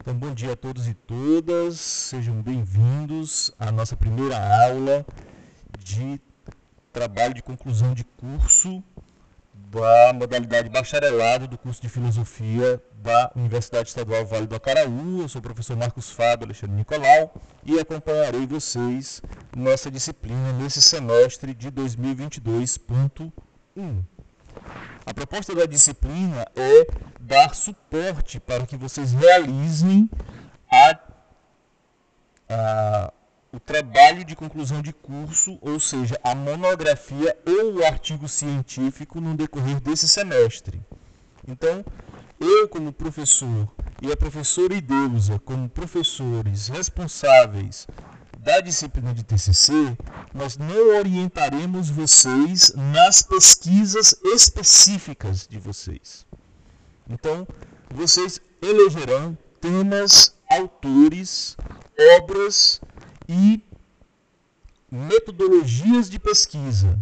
Então, bom dia a todos e todas, sejam bem-vindos à nossa primeira aula de trabalho de conclusão de curso da modalidade bacharelado do curso de Filosofia da Universidade Estadual Vale do Acaraú. Eu sou o professor Marcos Fábio Alexandre Nicolau e acompanharei vocês nessa disciplina nesse semestre de 2022.1. A proposta da disciplina é dar suporte para que vocês realizem a, a, o trabalho de conclusão de curso, ou seja, a monografia ou o artigo científico no decorrer desse semestre. Então, eu como professor e a professora Ideusa como professores responsáveis da disciplina de TCC, nós não orientaremos vocês nas pesquisas específicas de vocês. Então, vocês elegerão temas, autores, obras e metodologias de pesquisa.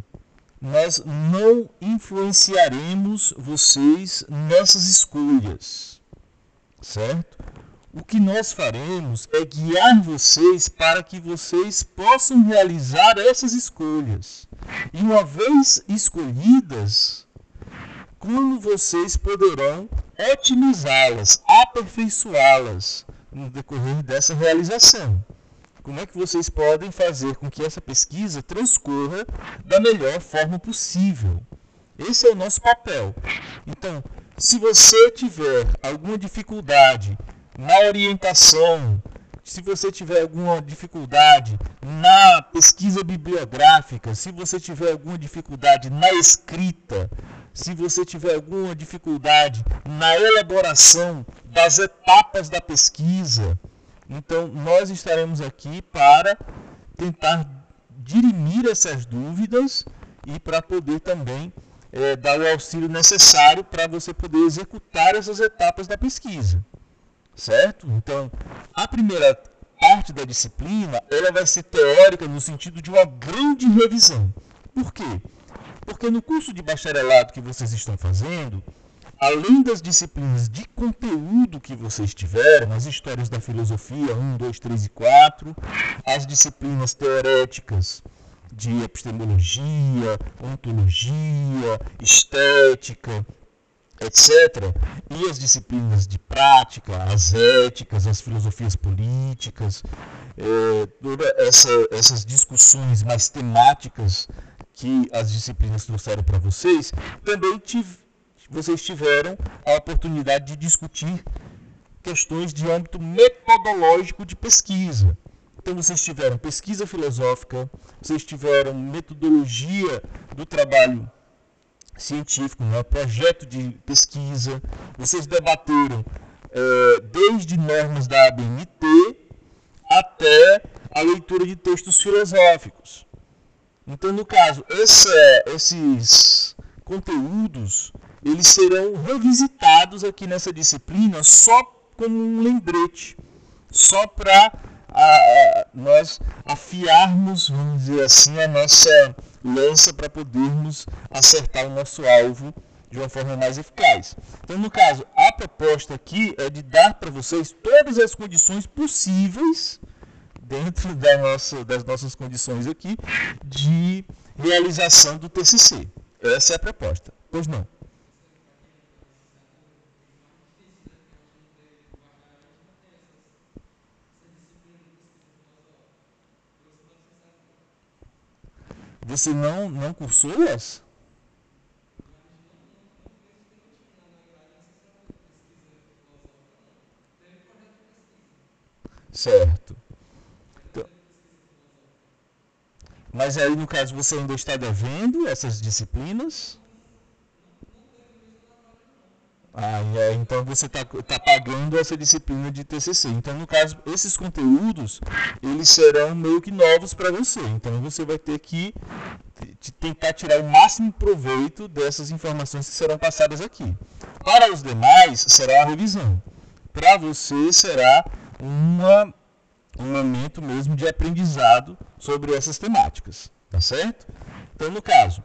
Nós não influenciaremos vocês nessas escolhas, certo? O que nós faremos é guiar vocês para que vocês possam realizar essas escolhas. E uma vez escolhidas, como vocês poderão otimizá-las, aperfeiçoá-las no decorrer dessa realização. Como é que vocês podem fazer com que essa pesquisa transcorra da melhor forma possível? Esse é o nosso papel. Então, se você tiver alguma dificuldade na orientação, se você tiver alguma dificuldade na pesquisa bibliográfica, se você tiver alguma dificuldade na escrita, se você tiver alguma dificuldade na elaboração das etapas da pesquisa, então nós estaremos aqui para tentar dirimir essas dúvidas e para poder também é, dar o auxílio necessário para você poder executar essas etapas da pesquisa certo? Então, a primeira parte da disciplina, ela vai ser teórica no sentido de uma grande revisão. Por quê? Porque no curso de bacharelado que vocês estão fazendo, além das disciplinas de conteúdo que vocês tiveram, as histórias da filosofia 1, 2, 3 e 4, as disciplinas teoréticas de epistemologia, ontologia, estética, etc. E as disciplinas de prática, as éticas, as filosofias políticas, é, todas essa, essas discussões mais temáticas que as disciplinas trouxeram para vocês, também tive, vocês tiveram a oportunidade de discutir questões de âmbito metodológico de pesquisa. Então vocês tiveram pesquisa filosófica, vocês tiveram metodologia do trabalho científico, né? projeto de pesquisa. Vocês debateram é, desde normas da ABNT até a leitura de textos filosóficos. Então, no caso, esses conteúdos eles serão revisitados aqui nessa disciplina só como um lembrete, só para nós afiarmos, vamos dizer assim, a nossa lança para podermos acertar o nosso alvo de uma forma mais eficaz. Então, no caso, a proposta aqui é de dar para vocês todas as condições possíveis dentro da nossa, das nossas condições aqui de realização do TCC. Essa é a proposta. Pois não? Você não, não cursou essa? Certo. Então, mas aí, no caso, você ainda está devendo essas disciplinas? Ah, é, então você está tá pagando essa disciplina de TCC. Então, no caso, esses conteúdos, eles serão meio que novos para você. Então, você vai ter que tentar tirar o máximo proveito dessas informações que serão passadas aqui. Para os demais, será a revisão. Para você, será uma, um momento mesmo de aprendizado sobre essas temáticas. Tá certo? Então, no caso,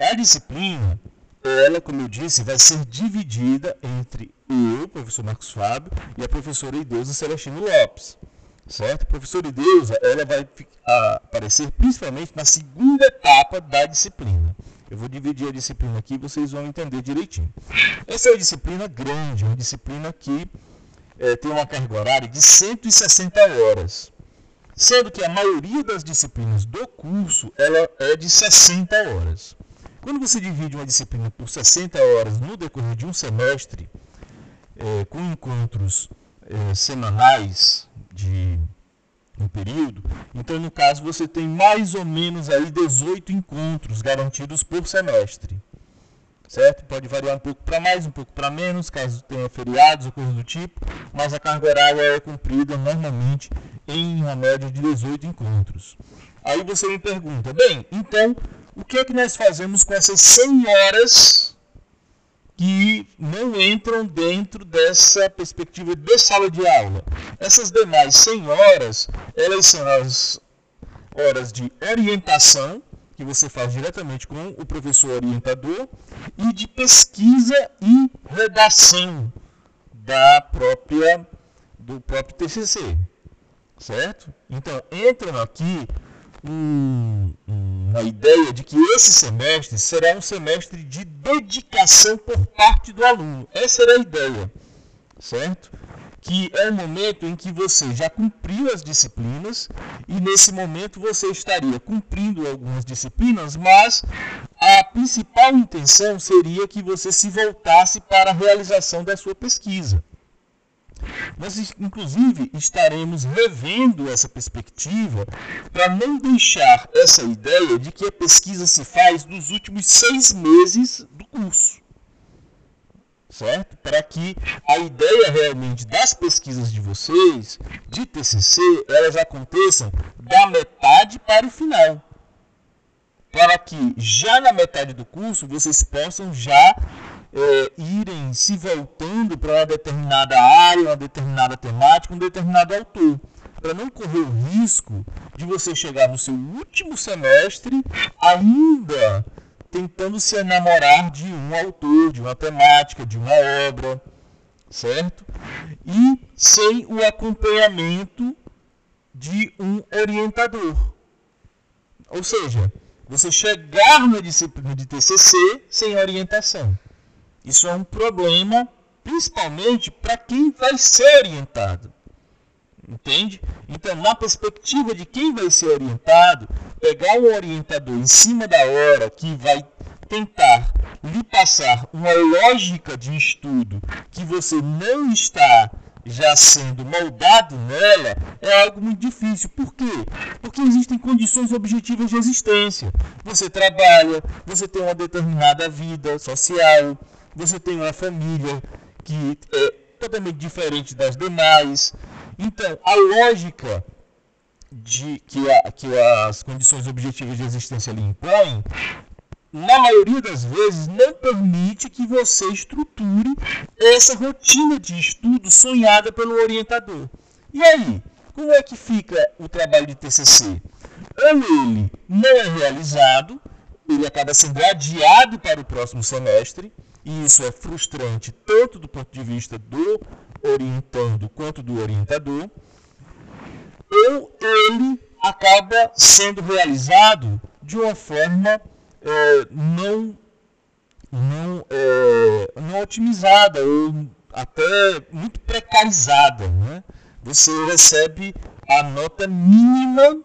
a disciplina ela, como eu disse, vai ser dividida entre eu, professor Marcos Fábio, e a professora Ideusa Celestino Lopes. Certo? Professora Ideusa, ela vai aparecer principalmente na segunda etapa da disciplina. Eu vou dividir a disciplina aqui vocês vão entender direitinho. Essa é uma disciplina grande, uma disciplina que é, tem uma carga horária de 160 horas. Sendo que a maioria das disciplinas do curso ela é de 60 horas. Quando você divide uma disciplina por 60 horas no decorrer de um semestre, é, com encontros é, semanais de um período, então no caso você tem mais ou menos aí 18 encontros garantidos por semestre. Certo? Pode variar um pouco para mais, um pouco para menos, caso tenha feriados ou coisas do tipo, mas a carga horária é cumprida normalmente em uma média de 18 encontros. Aí você me pergunta, bem, então o que é que nós fazemos com essas 100 horas que não entram dentro dessa perspectiva de sala de aula? Essas demais 100 horas, elas são as horas de orientação, que você faz diretamente com o professor orientador, e de pesquisa e redação da própria do próprio TCC, certo? Então entram aqui um, uma ideia de que esse semestre será um semestre de dedicação por parte do aluno. Essa era a ideia, certo? Que é o momento em que você já cumpriu as disciplinas e nesse momento você estaria cumprindo algumas disciplinas, mas a principal intenção seria que você se voltasse para a realização da sua pesquisa. Nós, inclusive, estaremos revendo essa perspectiva para não deixar essa ideia de que a pesquisa se faz nos últimos seis meses do curso. Certo? Para que a ideia realmente das pesquisas de vocês, de TCC, elas aconteçam da metade para o final. Para que já na metade do curso vocês possam já é, irem se voltando para uma determinada área, uma determinada temática, um determinado autor, para não correr o risco de você chegar no seu último semestre ainda tentando se enamorar de um autor, de uma temática, de uma obra, certo? E sem o acompanhamento de um orientador. Ou seja, você chegar na disciplina de TCC sem orientação. Isso é um problema, principalmente para quem vai ser orientado. Entende? Então, na perspectiva de quem vai ser orientado, pegar um orientador em cima da hora que vai tentar lhe passar uma lógica de estudo que você não está já sendo moldado nela é algo muito difícil. Por quê? Porque existem condições objetivas de existência. Você trabalha, você tem uma determinada vida social, você tem uma família que é totalmente diferente das demais. Então, a lógica de que, a, que as condições objetivas de existência lhe impõem, na maioria das vezes, não permite que você estruture essa rotina de estudo sonhada pelo orientador. E aí, como é que fica o trabalho de TCC? Ou ele não é realizado, ele acaba sendo adiado para o próximo semestre, e isso é frustrante tanto do ponto de vista do orientando quanto do orientador, ou ele acaba sendo realizado de uma forma é, não, não, é, não otimizada ou até muito precarizada. Né? Você recebe a nota mínima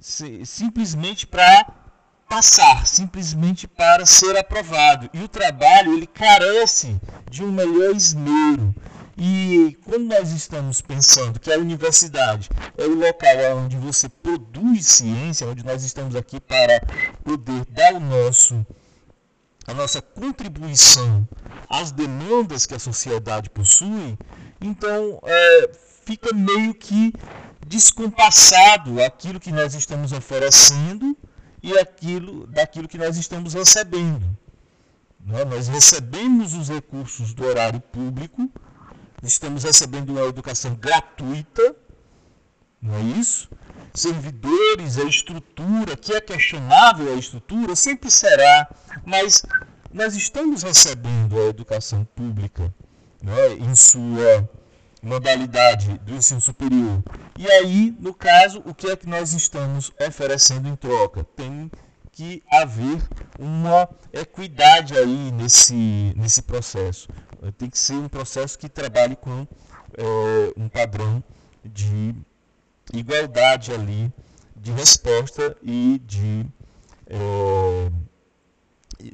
simplesmente para passar, simplesmente para ser aprovado. E o trabalho ele carece de um melhor esmero. E quando nós estamos pensando que a universidade é o local onde você produz ciência, onde nós estamos aqui para poder dar o nosso a nossa contribuição às demandas que a sociedade possui, então é, fica meio que descompassado aquilo que nós estamos oferecendo e aquilo daquilo que nós estamos recebendo. Né? Nós recebemos os recursos do horário público, estamos recebendo uma educação gratuita, não é isso? servidores, a estrutura, que é questionável a estrutura, sempre será, mas nós estamos recebendo a educação pública né, em sua modalidade do ensino superior. E aí, no caso, o que é que nós estamos oferecendo em troca? Tem que haver uma equidade aí nesse, nesse processo. Tem que ser um processo que trabalhe com é, um padrão de igualdade ali de resposta e de é,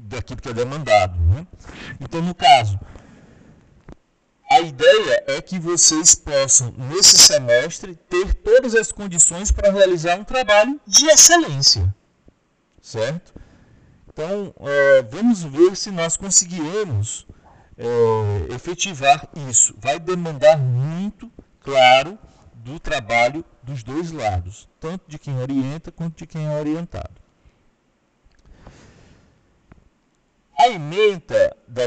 daquilo que é demandado. Né? Então, no caso, a ideia é que vocês possam, nesse semestre, ter todas as condições para realizar um trabalho de excelência. Certo? Então, é, vamos ver se nós conseguiremos é, efetivar isso. Vai demandar muito, claro, do trabalho dos dois lados, tanto de quem orienta quanto de quem é orientado. A ementa da,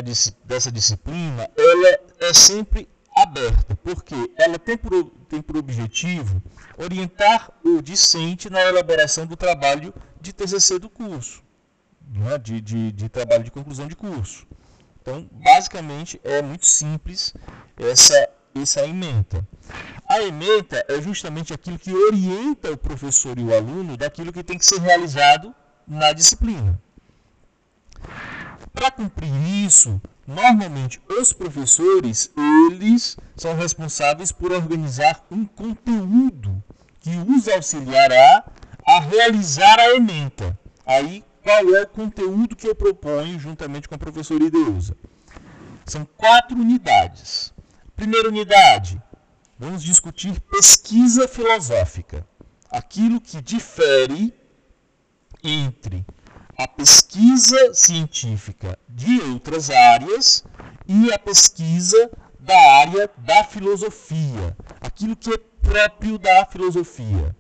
dessa disciplina ela é sempre aberta, porque ela tem por, tem por objetivo orientar o discente na elaboração do trabalho de TCC do curso, né? de, de, de trabalho de conclusão de curso. Então, basicamente, é muito simples essa, essa ementa. A ementa é justamente aquilo que orienta o professor e o aluno daquilo que tem que ser realizado na disciplina. Para cumprir isso, normalmente os professores, eles são responsáveis por organizar um conteúdo que os auxiliará a realizar a ementa. Aí, qual é o conteúdo que eu proponho juntamente com a professora Ideusa? São quatro unidades. Primeira unidade, vamos discutir pesquisa filosófica. Aquilo que difere entre a pesquisa científica de outras áreas e a pesquisa da área da filosofia, aquilo que é próprio da filosofia.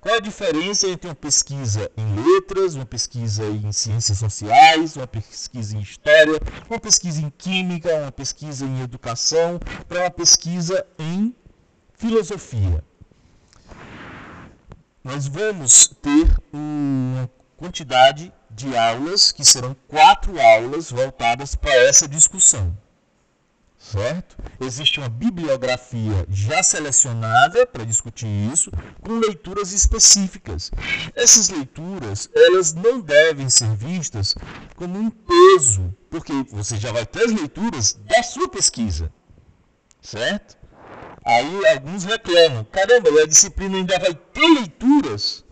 Qual a diferença entre uma pesquisa em letras, uma pesquisa em ciências sociais, uma pesquisa em história, uma pesquisa em química, uma pesquisa em educação, para uma pesquisa em filosofia? Nós vamos ter uma quantidade de aulas, que serão quatro aulas voltadas para essa discussão certo? Existe uma bibliografia já selecionada para discutir isso, com leituras específicas. Essas leituras, elas não devem ser vistas como um peso, porque você já vai ter as leituras da sua pesquisa, certo? Aí alguns reclamam, caramba, a disciplina ainda vai ter leituras?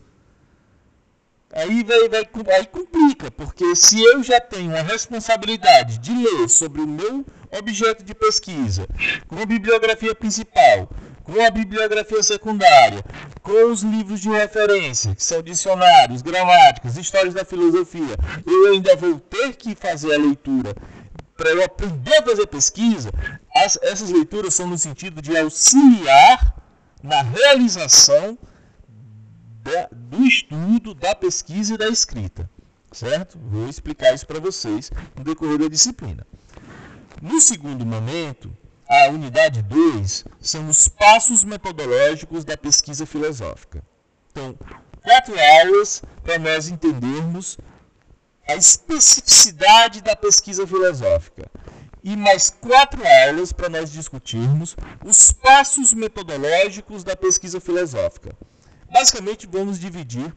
Aí, vai, vai, aí complica, porque se eu já tenho a responsabilidade de ler sobre o meu objeto de pesquisa, com a bibliografia principal, com a bibliografia secundária, com os livros de referência, que são dicionários, gramáticas, histórias da filosofia, eu ainda vou ter que fazer a leitura para eu aprender a fazer pesquisa. As, essas leituras são no sentido de auxiliar na realização da, do estudo, da pesquisa e da escrita. Certo? Vou explicar isso para vocês no decorrer da disciplina. No segundo momento, a unidade 2 são os passos metodológicos da pesquisa filosófica. Então, quatro aulas para nós entendermos a especificidade da pesquisa filosófica. E mais quatro aulas para nós discutirmos os passos metodológicos da pesquisa filosófica. Basicamente, vamos dividir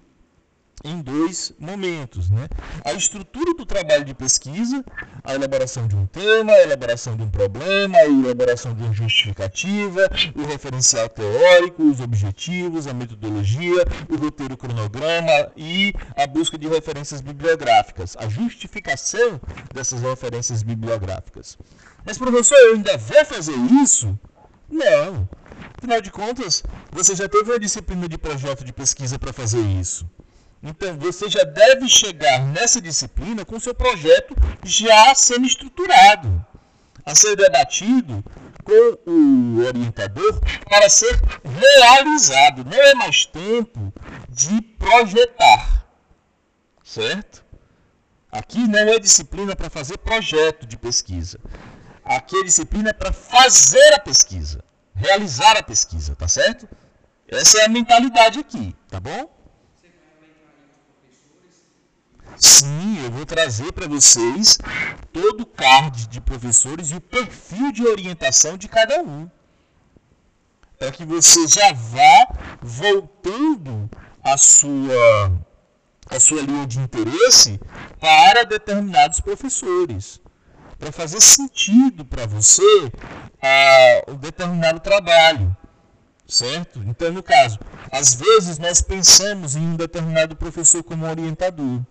em dois momentos. Né? A estrutura do trabalho de pesquisa, a elaboração de um tema, a elaboração de um problema, a elaboração de uma justificativa, o referencial teórico, os objetivos, a metodologia, o roteiro cronograma e a busca de referências bibliográficas, a justificação dessas referências bibliográficas. Mas, professor, eu ainda vou fazer isso? Não. Afinal de contas, você já teve uma disciplina de projeto de pesquisa para fazer isso. Então, você já deve chegar nessa disciplina com seu projeto já sendo estruturado, a ser debatido com o orientador para ser realizado. Não é mais tempo de projetar, certo? Aqui não é disciplina para fazer projeto de pesquisa. Aqui é disciplina para fazer a pesquisa, realizar a pesquisa, tá certo? Essa é a mentalidade aqui, tá bom? Sim, eu vou trazer para vocês todo o card de professores e o perfil de orientação de cada um. Para que você já vá voltando a sua, a sua linha de interesse para determinados professores. Para fazer sentido para você ah, um determinado trabalho. Certo? Então, no caso, às vezes nós pensamos em um determinado professor como orientador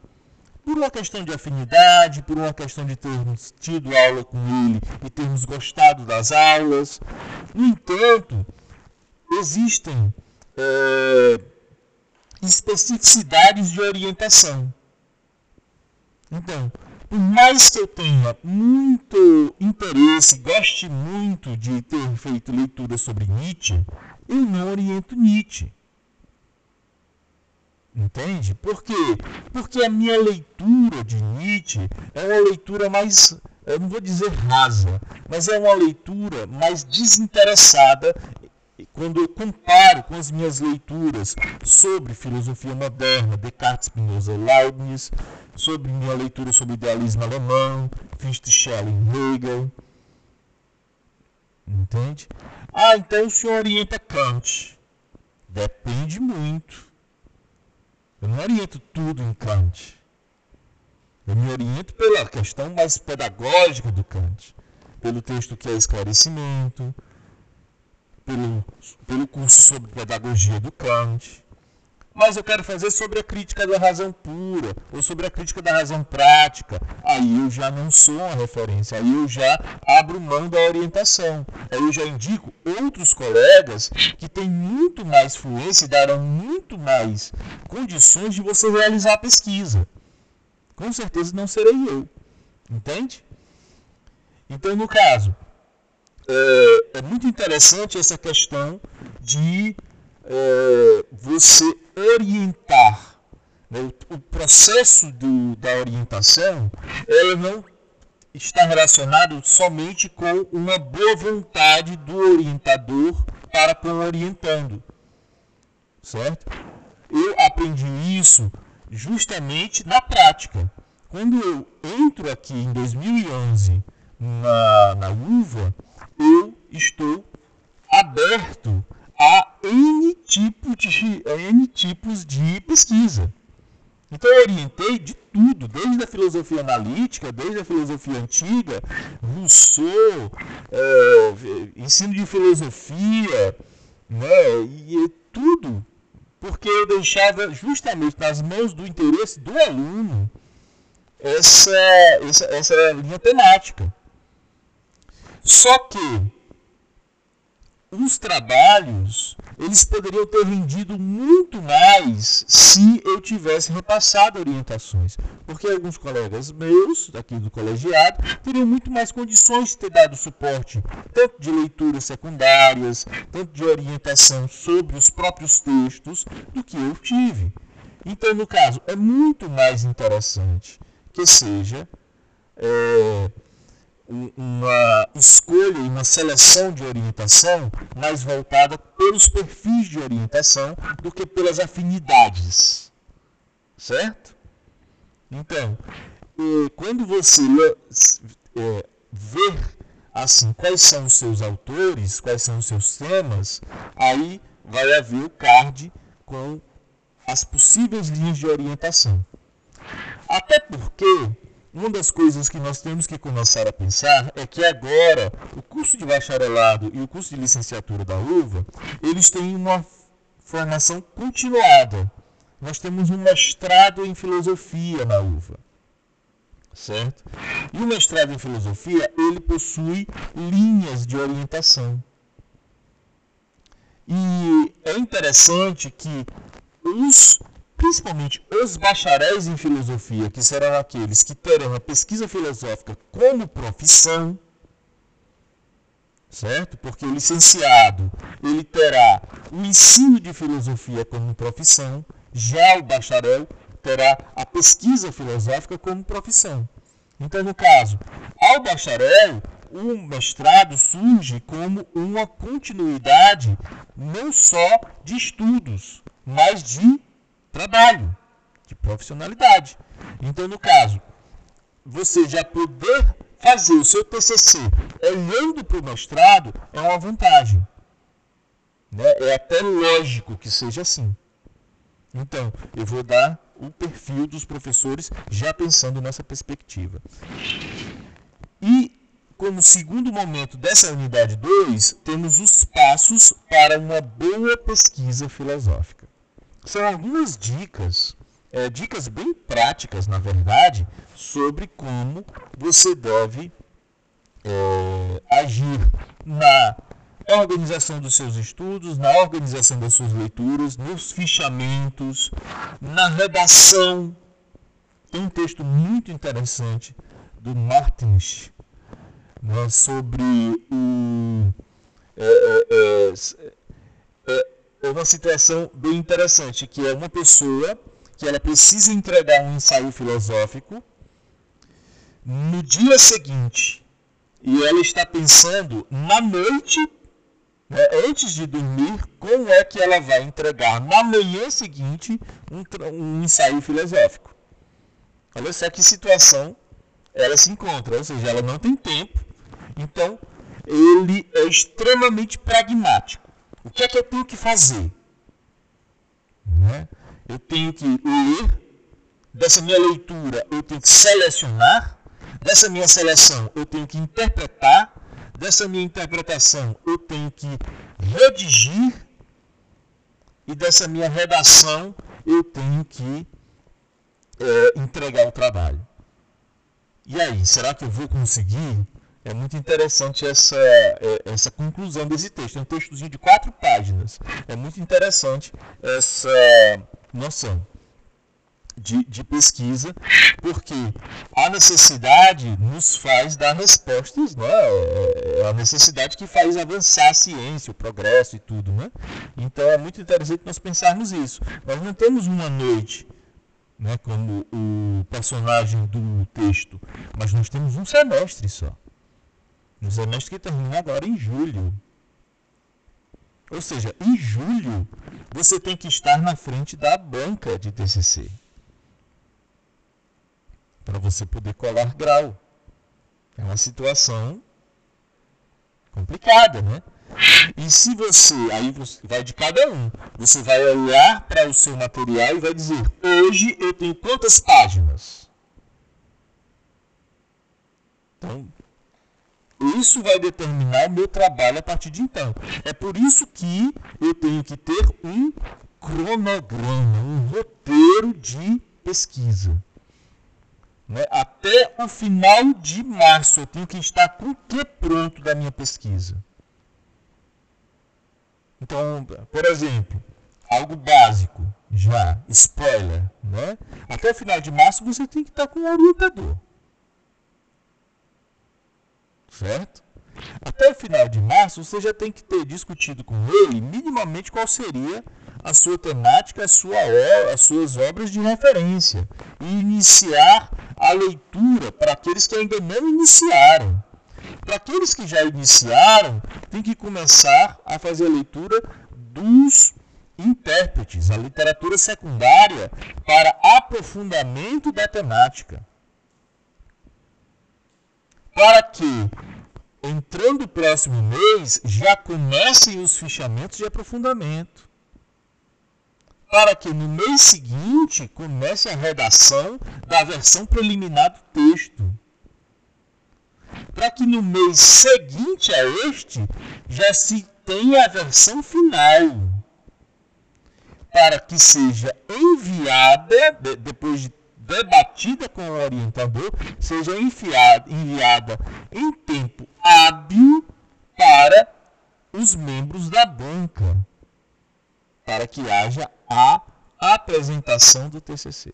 por uma questão de afinidade, por uma questão de termos tido aula com ele e termos gostado das aulas. No entanto, existem é, especificidades de orientação. Então, por mais que eu tenha muito interesse, goste muito de ter feito leitura sobre Nietzsche, eu não oriento Nietzsche. Entende? Por quê? Porque a minha leitura de Nietzsche é uma leitura mais, eu não vou dizer rasa, mas é uma leitura mais desinteressada quando eu comparo com as minhas leituras sobre filosofia moderna, Descartes, Spinoza, Leibniz, sobre minha leitura sobre idealismo alemão, Fichte, Schelling, Hegel. Entende? Ah, então o senhor orienta Kant. Depende muito eu não oriento tudo em Kant. Eu me oriento pela questão mais pedagógica do Kant, pelo texto que é esclarecimento, pelo, pelo curso sobre pedagogia do Kant. Mas eu quero fazer sobre a crítica da razão pura, ou sobre a crítica da razão prática. Aí eu já não sou uma referência, aí eu já abro mão da orientação. Aí eu já indico outros colegas que têm muito mais fluência e darão muito mais condições de você realizar a pesquisa. Com certeza não serei eu. Entende? Então, no caso, é, é muito interessante essa questão de é, você orientar. Né, o, o, processo do, da orientação ela não está relacionado somente com uma boa vontade do orientador para com o orientando. Certo? Eu aprendi isso justamente na prática. Quando eu entro aqui em 2011 na, na UVA, eu estou aberto a N, tipo de, N tipos de pesquisa. Então eu orientei de tudo, desde a filosofia analítica, desde a filosofia antiga, Rousseau, é, ensino de filosofia, né, e tudo, porque eu deixava justamente nas mãos do interesse do aluno essa, essa, essa linha temática. Só que os trabalhos eles poderiam ter rendido muito mais se eu tivesse repassado orientações. Porque alguns colegas meus, aqui do colegiado, teriam muito mais condições de ter dado suporte, tanto de leituras secundárias, tanto de orientação sobre os próprios textos, do que eu tive. Então, no caso, é muito mais interessante que seja. É, uma escolha e uma seleção de orientação mais voltada pelos perfis de orientação do que pelas afinidades. Certo? Então, quando você é, ver assim quais são os seus autores, quais são os seus temas, aí vai haver o card com as possíveis linhas de orientação. Até porque uma das coisas que nós temos que começar a pensar é que agora o curso de bacharelado e o curso de licenciatura da UVA, eles têm uma formação continuada. Nós temos um mestrado em filosofia na UVA. Certo? E o mestrado em filosofia, ele possui linhas de orientação. E é interessante que os principalmente os bacharéis em filosofia, que serão aqueles que terão a pesquisa filosófica como profissão, certo? Porque o licenciado, ele terá o ensino de filosofia como profissão, já o bacharel terá a pesquisa filosófica como profissão. Então, no caso, ao bacharel, o mestrado surge como uma continuidade não só de estudos, mas de trabalho, de profissionalidade. Então, no caso, você já poder fazer o seu TCC olhando para o mestrado é uma vantagem. Né? É até lógico que seja assim. Então, eu vou dar o perfil dos professores já pensando nessa perspectiva. E, como segundo momento dessa unidade 2, temos os passos para uma boa pesquisa filosófica. São algumas dicas, é, dicas bem práticas, na verdade, sobre como você deve é, agir na organização dos seus estudos, na organização das suas leituras, nos fichamentos, na redação. Tem um texto muito interessante do Martins né, sobre o. É, é, é uma situação bem interessante, que é uma pessoa que ela precisa entregar um ensaio filosófico no dia seguinte e ela está pensando na noite né, antes de dormir, como é que ela vai entregar na manhã seguinte um, um ensaio filosófico. Olha só que situação ela se encontra, ou seja, ela não tem tempo. Então, ele é extremamente pragmático. O que é que eu tenho que fazer? Né? Eu tenho que ler, dessa minha leitura eu tenho que selecionar, dessa minha seleção eu tenho que interpretar, dessa minha interpretação eu tenho que redigir e dessa minha redação eu tenho que é, entregar o trabalho. E aí, será que eu vou conseguir? É muito interessante essa, é, essa conclusão desse texto. É um textozinho de quatro páginas. É muito interessante essa noção de, de pesquisa, porque a necessidade nos faz dar respostas, né? É, é a necessidade que faz avançar a ciência, o progresso e tudo. Né? Então é muito interessante nós pensarmos isso. Nós não temos uma noite, né, como o personagem do texto, mas nós temos um semestre só. Um semestre que termina agora em julho. Ou seja, em julho você tem que estar na frente da banca de TCC para você poder colar grau. É uma situação complicada, né? E se você, aí você vai de cada um, você vai olhar para o seu material e vai dizer: hoje eu tenho quantas páginas? Então, isso vai determinar o meu trabalho a partir de então. É por isso que eu tenho que ter um cronograma, um roteiro de pesquisa. Né? Até o final de março eu tenho que estar com o que pronto da minha pesquisa. Então, por exemplo, algo básico, já, spoiler, né? Até o final de março você tem que estar com um orientador. Certo? Até o final de março você já tem que ter discutido com ele minimamente qual seria a sua temática, a sua, as suas obras de referência e iniciar a leitura para aqueles que ainda não iniciaram. Para aqueles que já iniciaram, tem que começar a fazer a leitura dos intérpretes, a literatura secundária para aprofundamento da temática. Para que, entrando o próximo mês, já comecem os fichamentos de aprofundamento para que no mês seguinte comece a redação da versão preliminar do texto. Para que no mês seguinte a este já se tenha a versão final. Para que seja enviada, depois de debatida com o orientador, seja enviada, enviada em tempo hábil para os membros da banca para que haja a apresentação do TCC.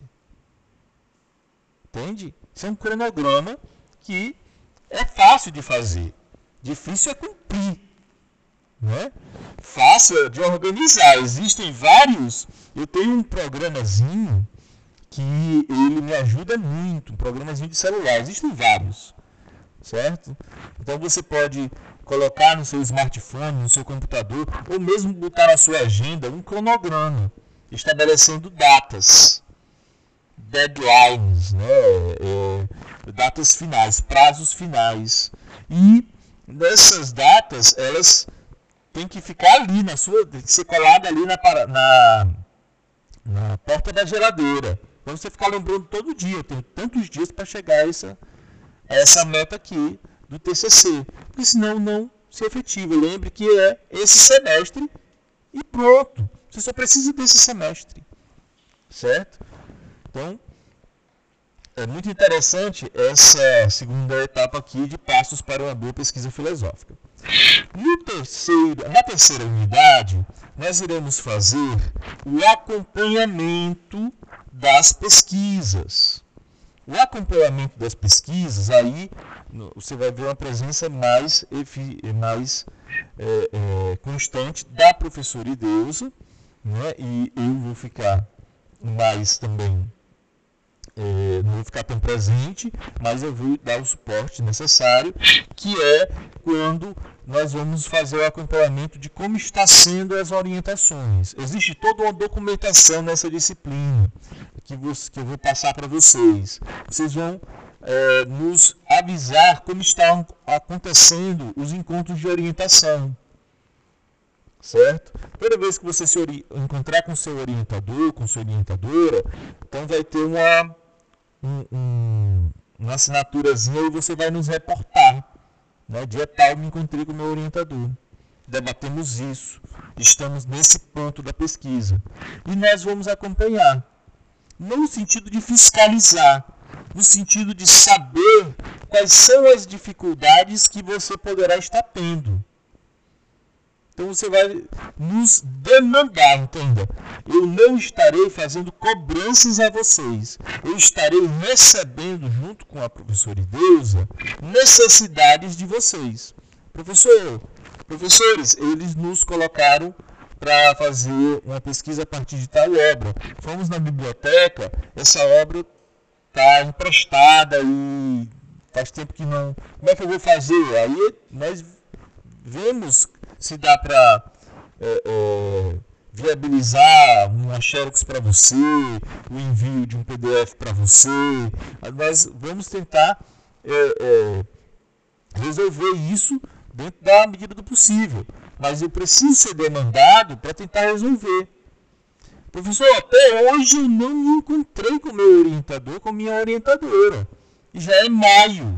Entende? Isso é um cronograma que é fácil de fazer, difícil é cumprir. Né? Fácil é de organizar. Existem vários. Eu tenho um programazinho que ele me ajuda muito, programazinho de celular. Existem vários. certo? Então você pode colocar no seu smartphone, no seu computador, ou mesmo botar na sua agenda um cronograma estabelecendo datas, deadlines, né? É, datas finais, prazos finais. E nessas datas, elas têm que ficar ali na sua, tem que ser colada ali na, na, na porta da geladeira. Para você ficar lembrando todo dia, tem tantos dias para chegar a essa, a essa meta aqui do TCC, porque senão não se efetiva. Lembre que é esse semestre e pronto. Você só precisa desse semestre, certo? Então, é muito interessante essa segunda etapa aqui de passos para uma boa pesquisa filosófica. No terceiro, na terceira unidade, nós iremos fazer o acompanhamento das pesquisas. O acompanhamento das pesquisas, aí você vai ver uma presença mais, mais é, é, constante da professora Ideusa, né? e eu vou ficar mais também, é, não vou ficar tão presente, mas eu vou dar o suporte necessário, que é quando nós vamos fazer o acompanhamento de como está sendo as orientações. Existe toda uma documentação nessa disciplina que, você, que eu vou passar para vocês. Vocês vão é, nos avisar como estão acontecendo os encontros de orientação. Certo? Toda vez que você se encontrar com seu orientador, com sua orientadora, então vai ter uma, um, um, uma assinaturazinha e você vai nos reportar. Né? Dia tal me encontrei com o meu orientador. Debatemos isso. Estamos nesse ponto da pesquisa. E nós vamos acompanhar no sentido de fiscalizar, no sentido de saber quais são as dificuldades que você poderá estar tendo. Então você vai nos demandar, entenda. Eu não estarei fazendo cobranças a vocês. Eu estarei recebendo, junto com a professora Ideusa, necessidades de vocês. Professor, professores, eles nos colocaram para fazer uma pesquisa a partir de tal obra. Fomos na biblioteca, essa obra está emprestada e faz tempo que não. Como é que eu vou fazer? Aí nós vemos se dá para é, é, viabilizar uma Xerox para você, o envio de um PDF para você. Nós vamos tentar é, é, resolver isso dentro da medida do possível mas eu preciso ser demandado para tentar resolver. Professor, até hoje eu não me encontrei com meu orientador, com minha orientadora. E já é maio.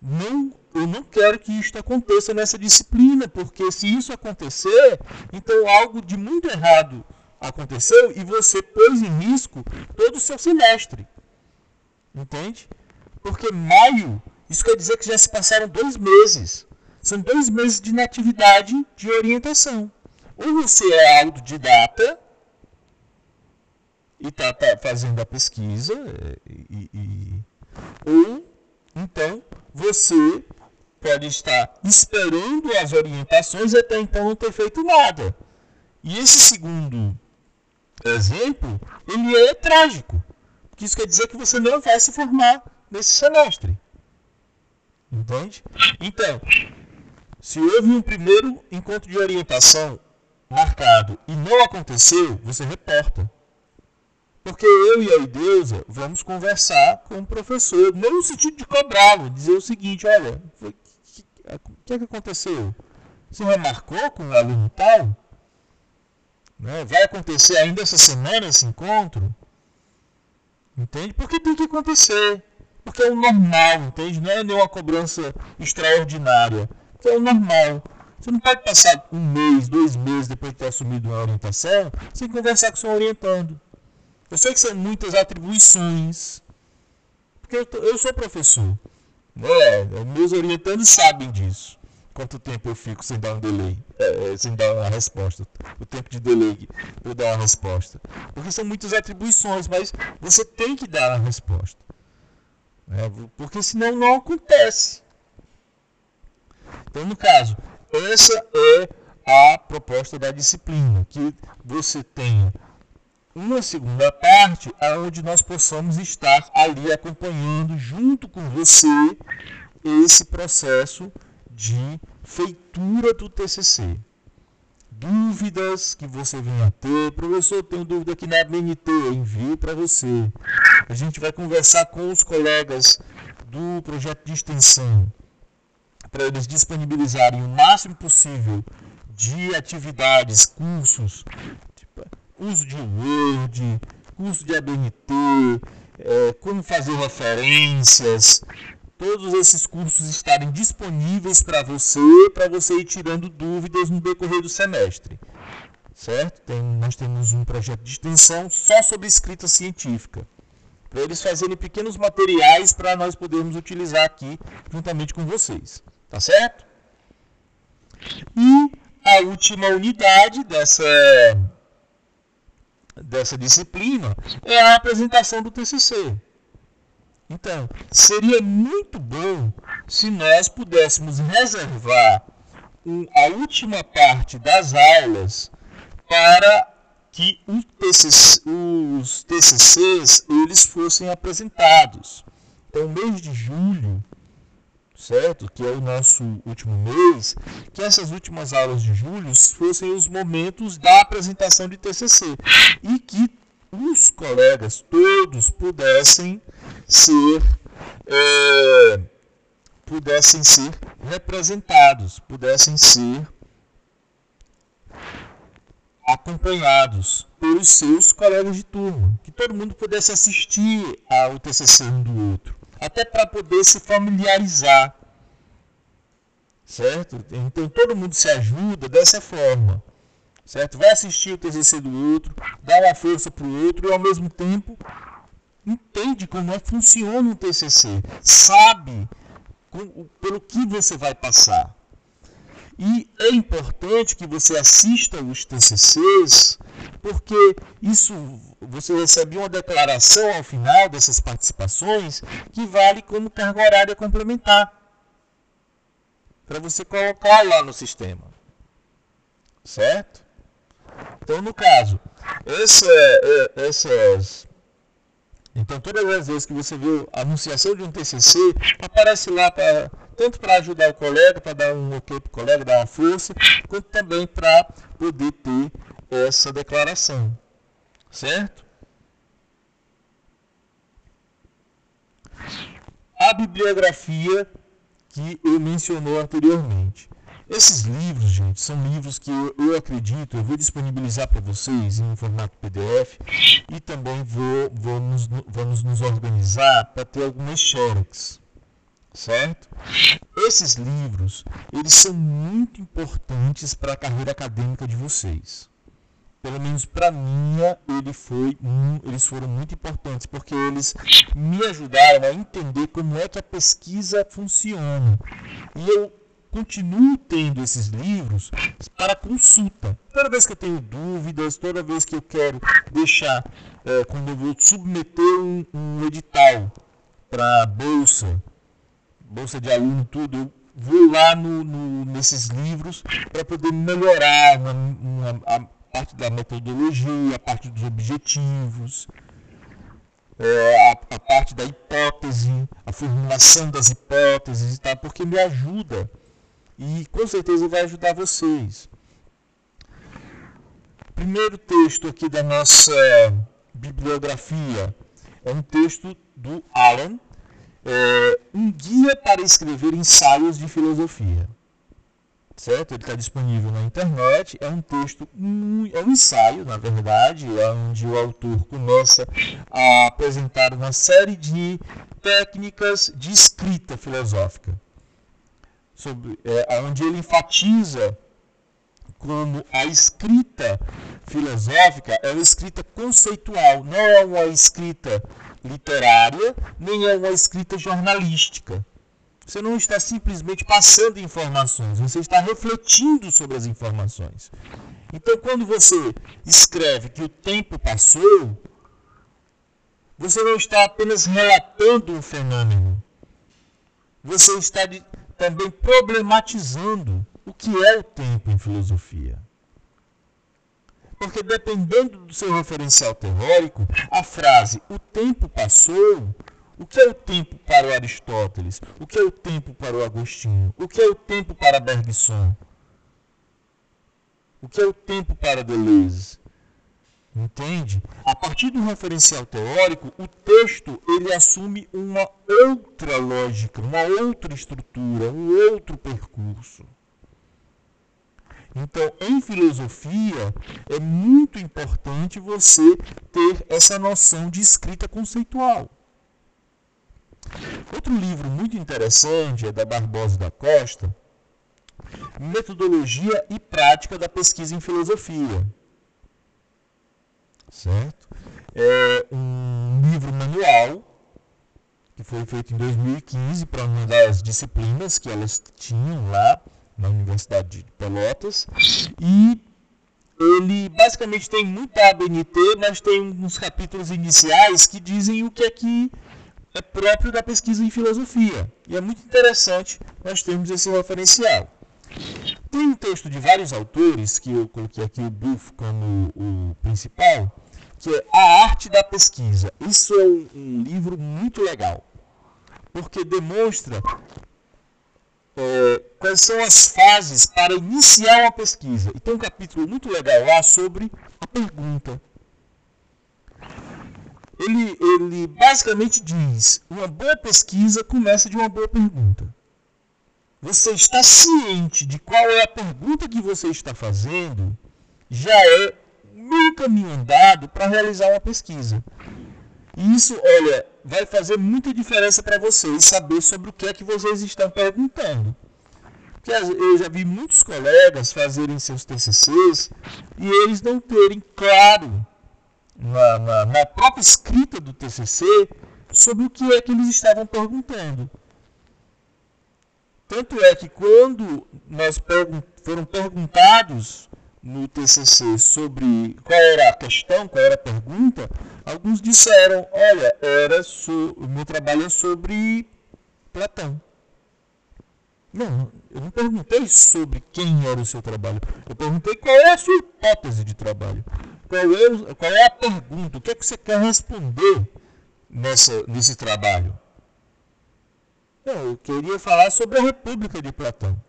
Não, eu não quero que isto aconteça nessa disciplina, porque se isso acontecer, então algo de muito errado aconteceu e você pôs em risco todo o seu semestre. Entende? Porque maio, isso quer dizer que já se passaram dois meses. São dois meses de inatividade de orientação. Ou você é autodidata e está tá fazendo a pesquisa, e, e, ou então você pode estar esperando as orientações e até então não ter feito nada. E esse segundo exemplo, ele é trágico. Porque isso quer dizer que você não vai se formar nesse semestre. Entende? Então, se houve um primeiro encontro de orientação marcado e não aconteceu, você reporta. Porque eu e a Ideusa vamos conversar com o professor, não no sentido de cobrá-lo, dizer o seguinte, olha, o que, é que aconteceu? Você remarcou com o aluno tal? Né? Vai acontecer ainda essa semana esse encontro? Entende? Porque tem que acontecer. Porque é o normal, entende? Não é nenhuma cobrança extraordinária que é o normal. Você não pode passar um mês, dois meses depois de ter assumido uma orientação sem conversar com o seu orientando. Eu sei que são muitas atribuições, porque eu, eu sou professor. Né? Meus orientandos sabem disso. Quanto tempo eu fico sem dar um delay, é, é sem dar uma resposta. O tempo de delay para dar uma resposta. Porque são muitas atribuições, mas você tem que dar a resposta. Né? Porque senão não acontece. Então, no caso, essa é a proposta da disciplina, que você tenha uma segunda parte onde nós possamos estar ali acompanhando junto com você esse processo de feitura do TCC. Dúvidas que você venha ter, professor, tenho dúvida aqui na BNT, envio para você. A gente vai conversar com os colegas do projeto de extensão para eles disponibilizarem o máximo possível de atividades, cursos, uso de Word, curso de ABNT, é, como fazer referências, todos esses cursos estarem disponíveis para você, para você ir tirando dúvidas no decorrer do semestre. Certo? Tem, nós temos um projeto de extensão só sobre escrita científica para eles fazerem pequenos materiais para nós podermos utilizar aqui juntamente com vocês. Tá certo? E a última unidade dessa, dessa disciplina é a apresentação do TCC. Então, seria muito bom se nós pudéssemos reservar a última parte das aulas para que os TCCs eles fossem apresentados. Então, mês de julho, certo? Que é o nosso último mês, que essas últimas aulas de julho fossem os momentos da apresentação de TCC e que os colegas todos pudessem ser é, pudessem ser representados, pudessem ser acompanhados pelos seus colegas de turma, que todo mundo pudesse assistir ao TCC um do outro, até para poder se familiarizar, certo? Então todo mundo se ajuda dessa forma, certo? Vai assistir o TCC do outro, dá uma força para o outro e ao mesmo tempo entende como é que funciona um TCC, sabe com, pelo que você vai passar. E é importante que você assista os TCCs, porque isso você recebe uma declaração ao final dessas participações que vale como carga horária complementar para você colocar lá no sistema. Certo? Então, no caso, essa, é, essas então, todas as vezes que você viu a anunciação de um TCC, aparece lá pra, tanto para ajudar o colega, para dar um ok para o colega, dar uma força, quanto também para poder ter essa declaração. Certo? A bibliografia que eu mencionou anteriormente. Esses livros, gente, são livros que eu, eu acredito, eu vou disponibilizar para vocês em formato PDF e também vou, vamos, vamos nos organizar para ter algumas xerox, certo? Esses livros, eles são muito importantes para a carreira acadêmica de vocês. Pelo menos para mim, ele foi, eles foram muito importantes, porque eles me ajudaram a entender como é que a pesquisa funciona. E eu continuo tendo esses livros para consulta. Toda vez que eu tenho dúvidas, toda vez que eu quero deixar, é, quando eu vou submeter um, um edital para bolsa, bolsa de aluno, tudo, eu vou lá no, no nesses livros para poder melhorar uma, uma, a parte da metodologia, a parte dos objetivos, é, a, a, parte da hipótese, a formulação das hipóteses e tal, porque me ajuda e com certeza vai ajudar vocês. Primeiro texto aqui da nossa bibliografia é um texto do Alan, é, um guia para escrever ensaios de filosofia. Certo? Ele está disponível na internet. É um texto, é um ensaio, na verdade, onde o autor começa a apresentar uma série de técnicas de escrita filosófica sobre, é, onde ele enfatiza como a escrita filosófica é uma escrita conceitual, não é uma escrita literária, nem é uma escrita jornalística. Você não está simplesmente passando informações, você está refletindo sobre as informações. Então, quando você escreve que o tempo passou, você não está apenas relatando um fenômeno, você está também problematizando o que é o tempo em filosofia. Porque dependendo do seu referencial teórico, a frase o tempo passou, o que é o tempo para o Aristóteles? O que é o tempo para o Agostinho? O que é o tempo para Bergson? O que é o tempo para Deleuze? Entende? A partir do referencial teórico, o texto ele assume uma outra lógica, uma outra estrutura, um outro percurso. Então, em filosofia, é muito importante você ter essa noção de escrita conceitual. Outro livro muito interessante é da Barbosa da Costa, Metodologia e Prática da Pesquisa em Filosofia. Certo? É um livro manual que foi feito em 2015 para uma das disciplinas que elas tinham lá na Universidade de Pelotas. E ele basicamente tem muita ABNT, mas tem uns capítulos iniciais que dizem o que é que é próprio da pesquisa em filosofia. E é muito interessante nós termos esse referencial. Tem um texto de vários autores, que eu coloquei aqui o Buff como o principal, que é A Arte da Pesquisa. Isso é um, um livro muito legal, porque demonstra é, quais são as fases para iniciar uma pesquisa. E tem um capítulo muito legal lá sobre a pergunta. Ele, ele basicamente diz: uma boa pesquisa começa de uma boa pergunta. Você está ciente de qual é a pergunta que você está fazendo, já é meio caminho andado para realizar uma pesquisa. E isso, olha, vai fazer muita diferença para vocês saber sobre o que é que vocês estão perguntando. Porque eu já vi muitos colegas fazerem seus TCCs e eles não terem claro na, na, na própria escrita do TCC sobre o que é que eles estavam perguntando. Tanto é que quando nós pergun foram perguntados no TCC sobre qual era a questão, qual era a pergunta, alguns disseram: Olha, era so, o meu trabalho é sobre Platão. Não, eu não perguntei sobre quem era o seu trabalho. Eu perguntei qual é a sua hipótese de trabalho. Qual é, qual é a pergunta? O que é que você quer responder nessa, nesse trabalho? Não, eu queria falar sobre a República de Platão.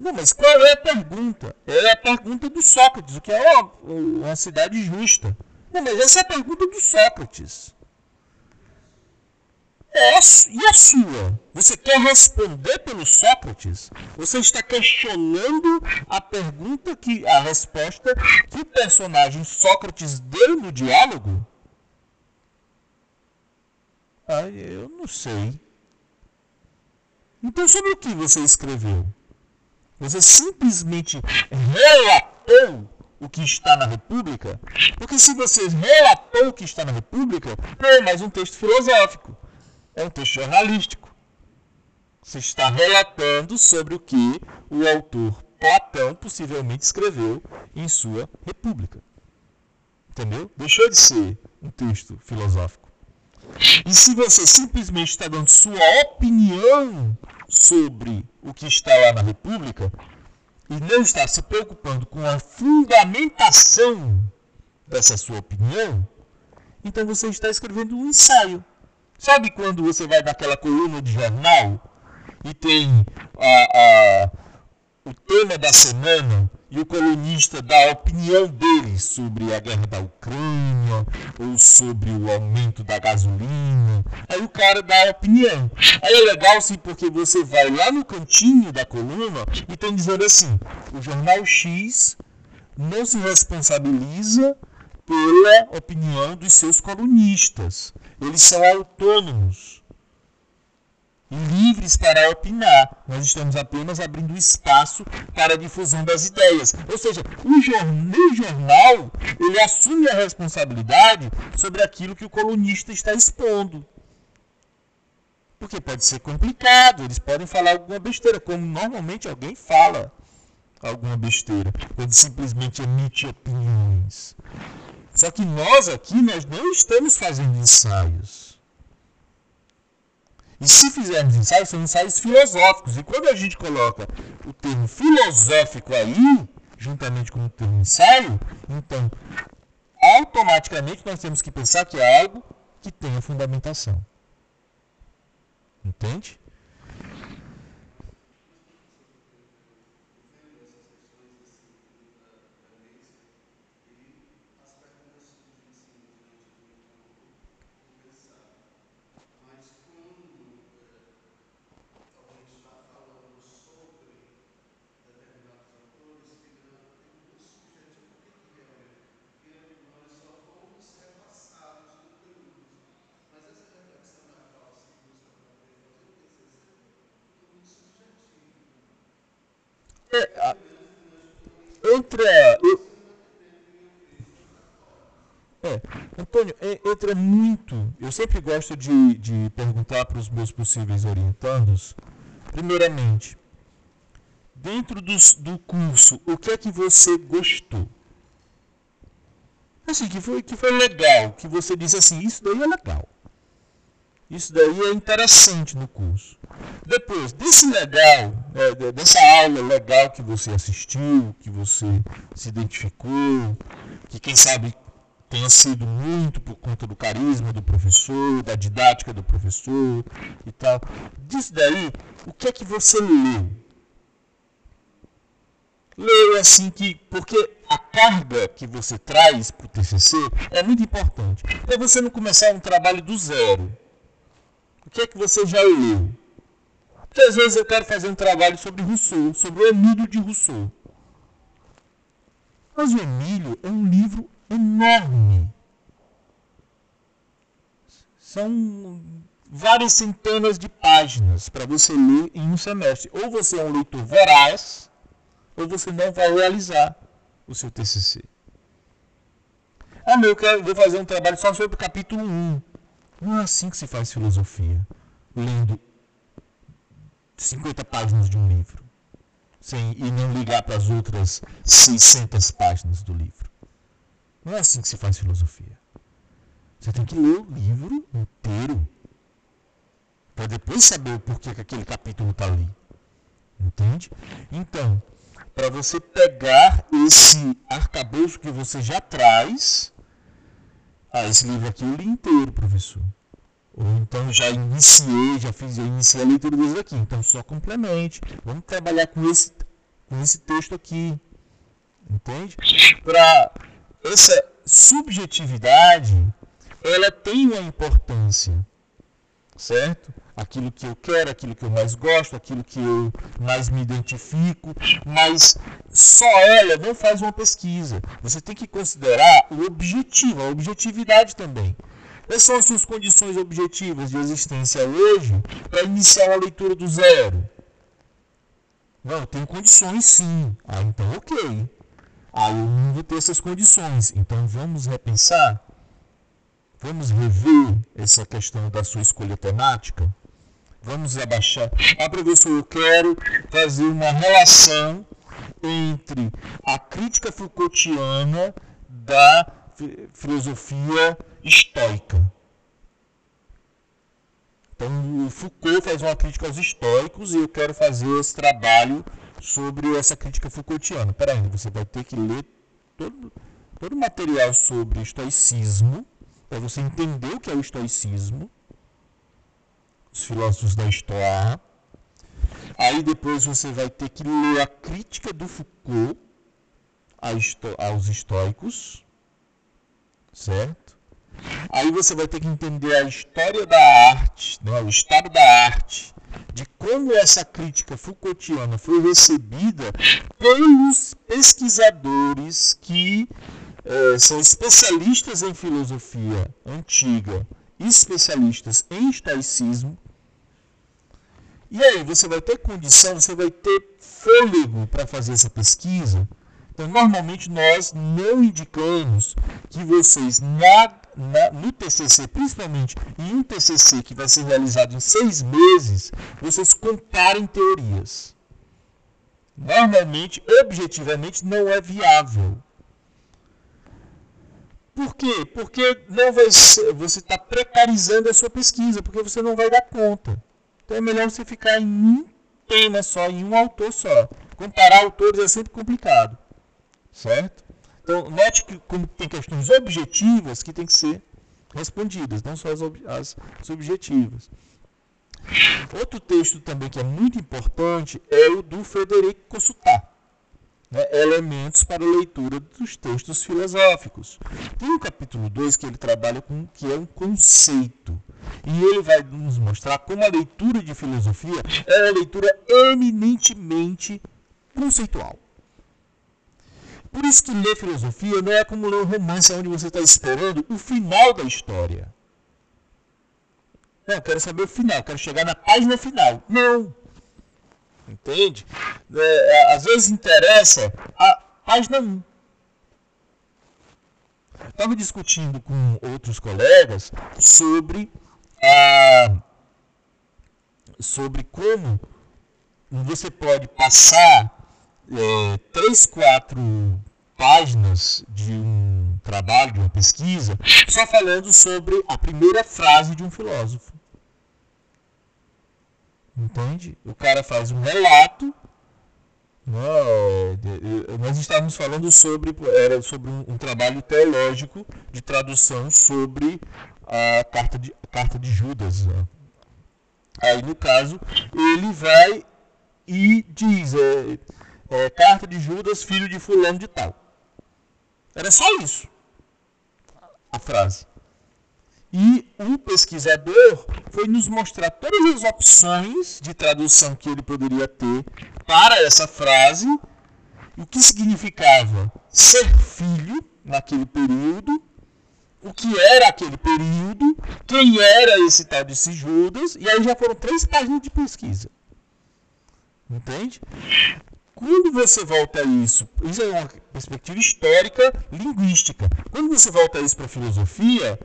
Não, mas qual é a pergunta? É a pergunta do Sócrates, o que é uma, cidade justa. Não, mas essa é a pergunta do Sócrates. É, e a sua? Você quer responder pelo Sócrates? Você está questionando a pergunta que a resposta que o personagem Sócrates deu no diálogo? Ah, eu não sei. Então sobre o que você escreveu? Você simplesmente relatou o que está na República? Porque se você relatou o que está na República, não é mais um texto filosófico, é um texto jornalístico. Você está relatando sobre o que o autor Platão possivelmente escreveu em sua República. Entendeu? Deixou de ser um texto filosófico. E se você simplesmente está dando sua opinião sobre o que está lá na República e não está se preocupando com a fundamentação dessa sua opinião, então você está escrevendo um ensaio. Sabe quando você vai naquela coluna de jornal e tem a, a, o tema da semana e o colunista dá a opinião dele sobre a guerra da Ucrânia ou sobre o aumento da gasolina. Aí o cara dá a opinião. Aí é legal sim porque você vai lá no cantinho da coluna e tem dizendo assim: o jornal X não se responsabiliza pela opinião dos seus colunistas. Eles são autônomos livres para opinar. Nós estamos apenas abrindo espaço para a difusão das ideias. Ou seja, o jornal ele assume a responsabilidade sobre aquilo que o colunista está expondo. Porque pode ser complicado, eles podem falar alguma besteira, como normalmente alguém fala alguma besteira, quando simplesmente emite opiniões. Só que nós aqui nós não estamos fazendo ensaios. E se fizermos ensaios, são ensaios filosóficos. E quando a gente coloca o termo filosófico aí, juntamente com o teu ensaio, então automaticamente nós temos que pensar que é algo que tenha fundamentação. Entende? É, entra. É, Antônio, é, entra muito. Eu sempre gosto de, de perguntar para os meus possíveis orientandos, primeiramente, dentro dos, do curso, o que é que você gostou? Assim, que foi, que foi legal, que você disse assim, isso daí é legal. Isso daí é interessante no curso. Depois, desse legal, é, dessa aula legal que você assistiu, que você se identificou, que quem sabe tenha sido muito por conta do carisma do professor, da didática do professor e tal. Disso daí, o que é que você leu? Leu assim que. Porque a carga que você traz para o TCC é muito importante. É você não começar um trabalho do zero. O que é que você já leu? Porque às vezes eu quero fazer um trabalho sobre Rousseau, sobre o Emílio de Rousseau. Mas o Emílio é um livro enorme. São várias centenas de páginas para você ler em um semestre. Ou você é um leitor voraz, ou você não vai realizar o seu TCC. Ah, meu, eu quero, vou fazer um trabalho só sobre o capítulo 1. Não é assim que se faz filosofia, lendo 50 páginas de um livro, sem e não ligar para as outras 600 páginas do livro. Não é assim que se faz filosofia. Você tem que ler o livro inteiro para depois saber o porquê que aquele capítulo está ali. Entende? Então, para você pegar esse arcabouço que você já traz ah, esse livro aqui eu li inteiro, professor. Ou então já iniciei, já fiz, já iniciei a leitura desse aqui. Então só complemente. Vamos trabalhar com esse, com esse texto aqui. Entende? Para essa subjetividade, ela tem uma importância, certo? Aquilo que eu quero, aquilo que eu mais gosto, aquilo que eu mais me identifico, mas só ela não faz uma pesquisa. Você tem que considerar o objetivo, a objetividade também. Quais são as suas condições objetivas de existência hoje para iniciar uma leitura do zero? Não, tem condições sim. Ah, então ok. Ah, eu não vou ter essas condições. Então vamos repensar? Vamos rever essa questão da sua escolha temática? Vamos abaixar. Ah, professor, eu quero fazer uma relação entre a crítica Foucaultiana da filosofia estoica. Então, o Foucault faz uma crítica aos estoicos e eu quero fazer esse trabalho sobre essa crítica Foucaultiana. Peraí, você vai ter que ler todo, todo o material sobre estoicismo para você entender o que é o estoicismo os filósofos da História. Aí depois você vai ter que ler a crítica do Foucault aos estoicos, certo? Aí você vai ter que entender a história da arte, né, o estado da arte, de como essa crítica Foucaultiana foi recebida pelos pesquisadores que eh, são especialistas em filosofia antiga, especialistas em estoicismo, e aí, você vai ter condição, você vai ter fôlego para fazer essa pesquisa? Então, normalmente nós não indicamos que vocês, na, na, no TCC, principalmente em um TCC que vai ser realizado em seis meses, vocês comparem teorias. Normalmente, objetivamente, não é viável. Por quê? Porque não vai ser, você está precarizando a sua pesquisa, porque você não vai dar conta. Então é melhor você ficar em um tema só, em um autor só. Comparar autores é sempre complicado. certo? Então, note que como tem questões objetivas que têm que ser respondidas, não só as, as subjetivas. Outro texto também que é muito importante é o do Frederico Consultar. Né, elementos para a leitura dos textos filosóficos. Tem o capítulo 2 que ele trabalha com que é um conceito. E ele vai nos mostrar como a leitura de filosofia é uma leitura eminentemente conceitual. Por isso que ler filosofia não é como ler um romance onde você está esperando o final da história. Não, eu quero saber o final, quero chegar na página final. Não. Entende? É, é às vezes interessa a página 1. Estava discutindo com outros colegas sobre a, sobre como você pode passar é, três, quatro páginas de um trabalho, de uma pesquisa, só falando sobre a primeira frase de um filósofo. Entende? O cara faz um relato. Né, nós estávamos falando sobre, era sobre um, um, trabalho teológico de tradução sobre a carta de, carta de Judas. Né? Aí, no caso, ele vai e diz: é, é, carta de Judas, filho de Fulano de Tal. Era só isso a frase. E o pesquisador foi nos mostrar todas as opções de tradução que ele poderia ter para essa frase, o que significava ser filho naquele período, o que era aquele período, quem era esse tal de Judas, e aí já foram três páginas de pesquisa. Entende? Quando você volta a isso, isso é uma perspectiva histórica, linguística. Quando você volta a isso para a filosofia,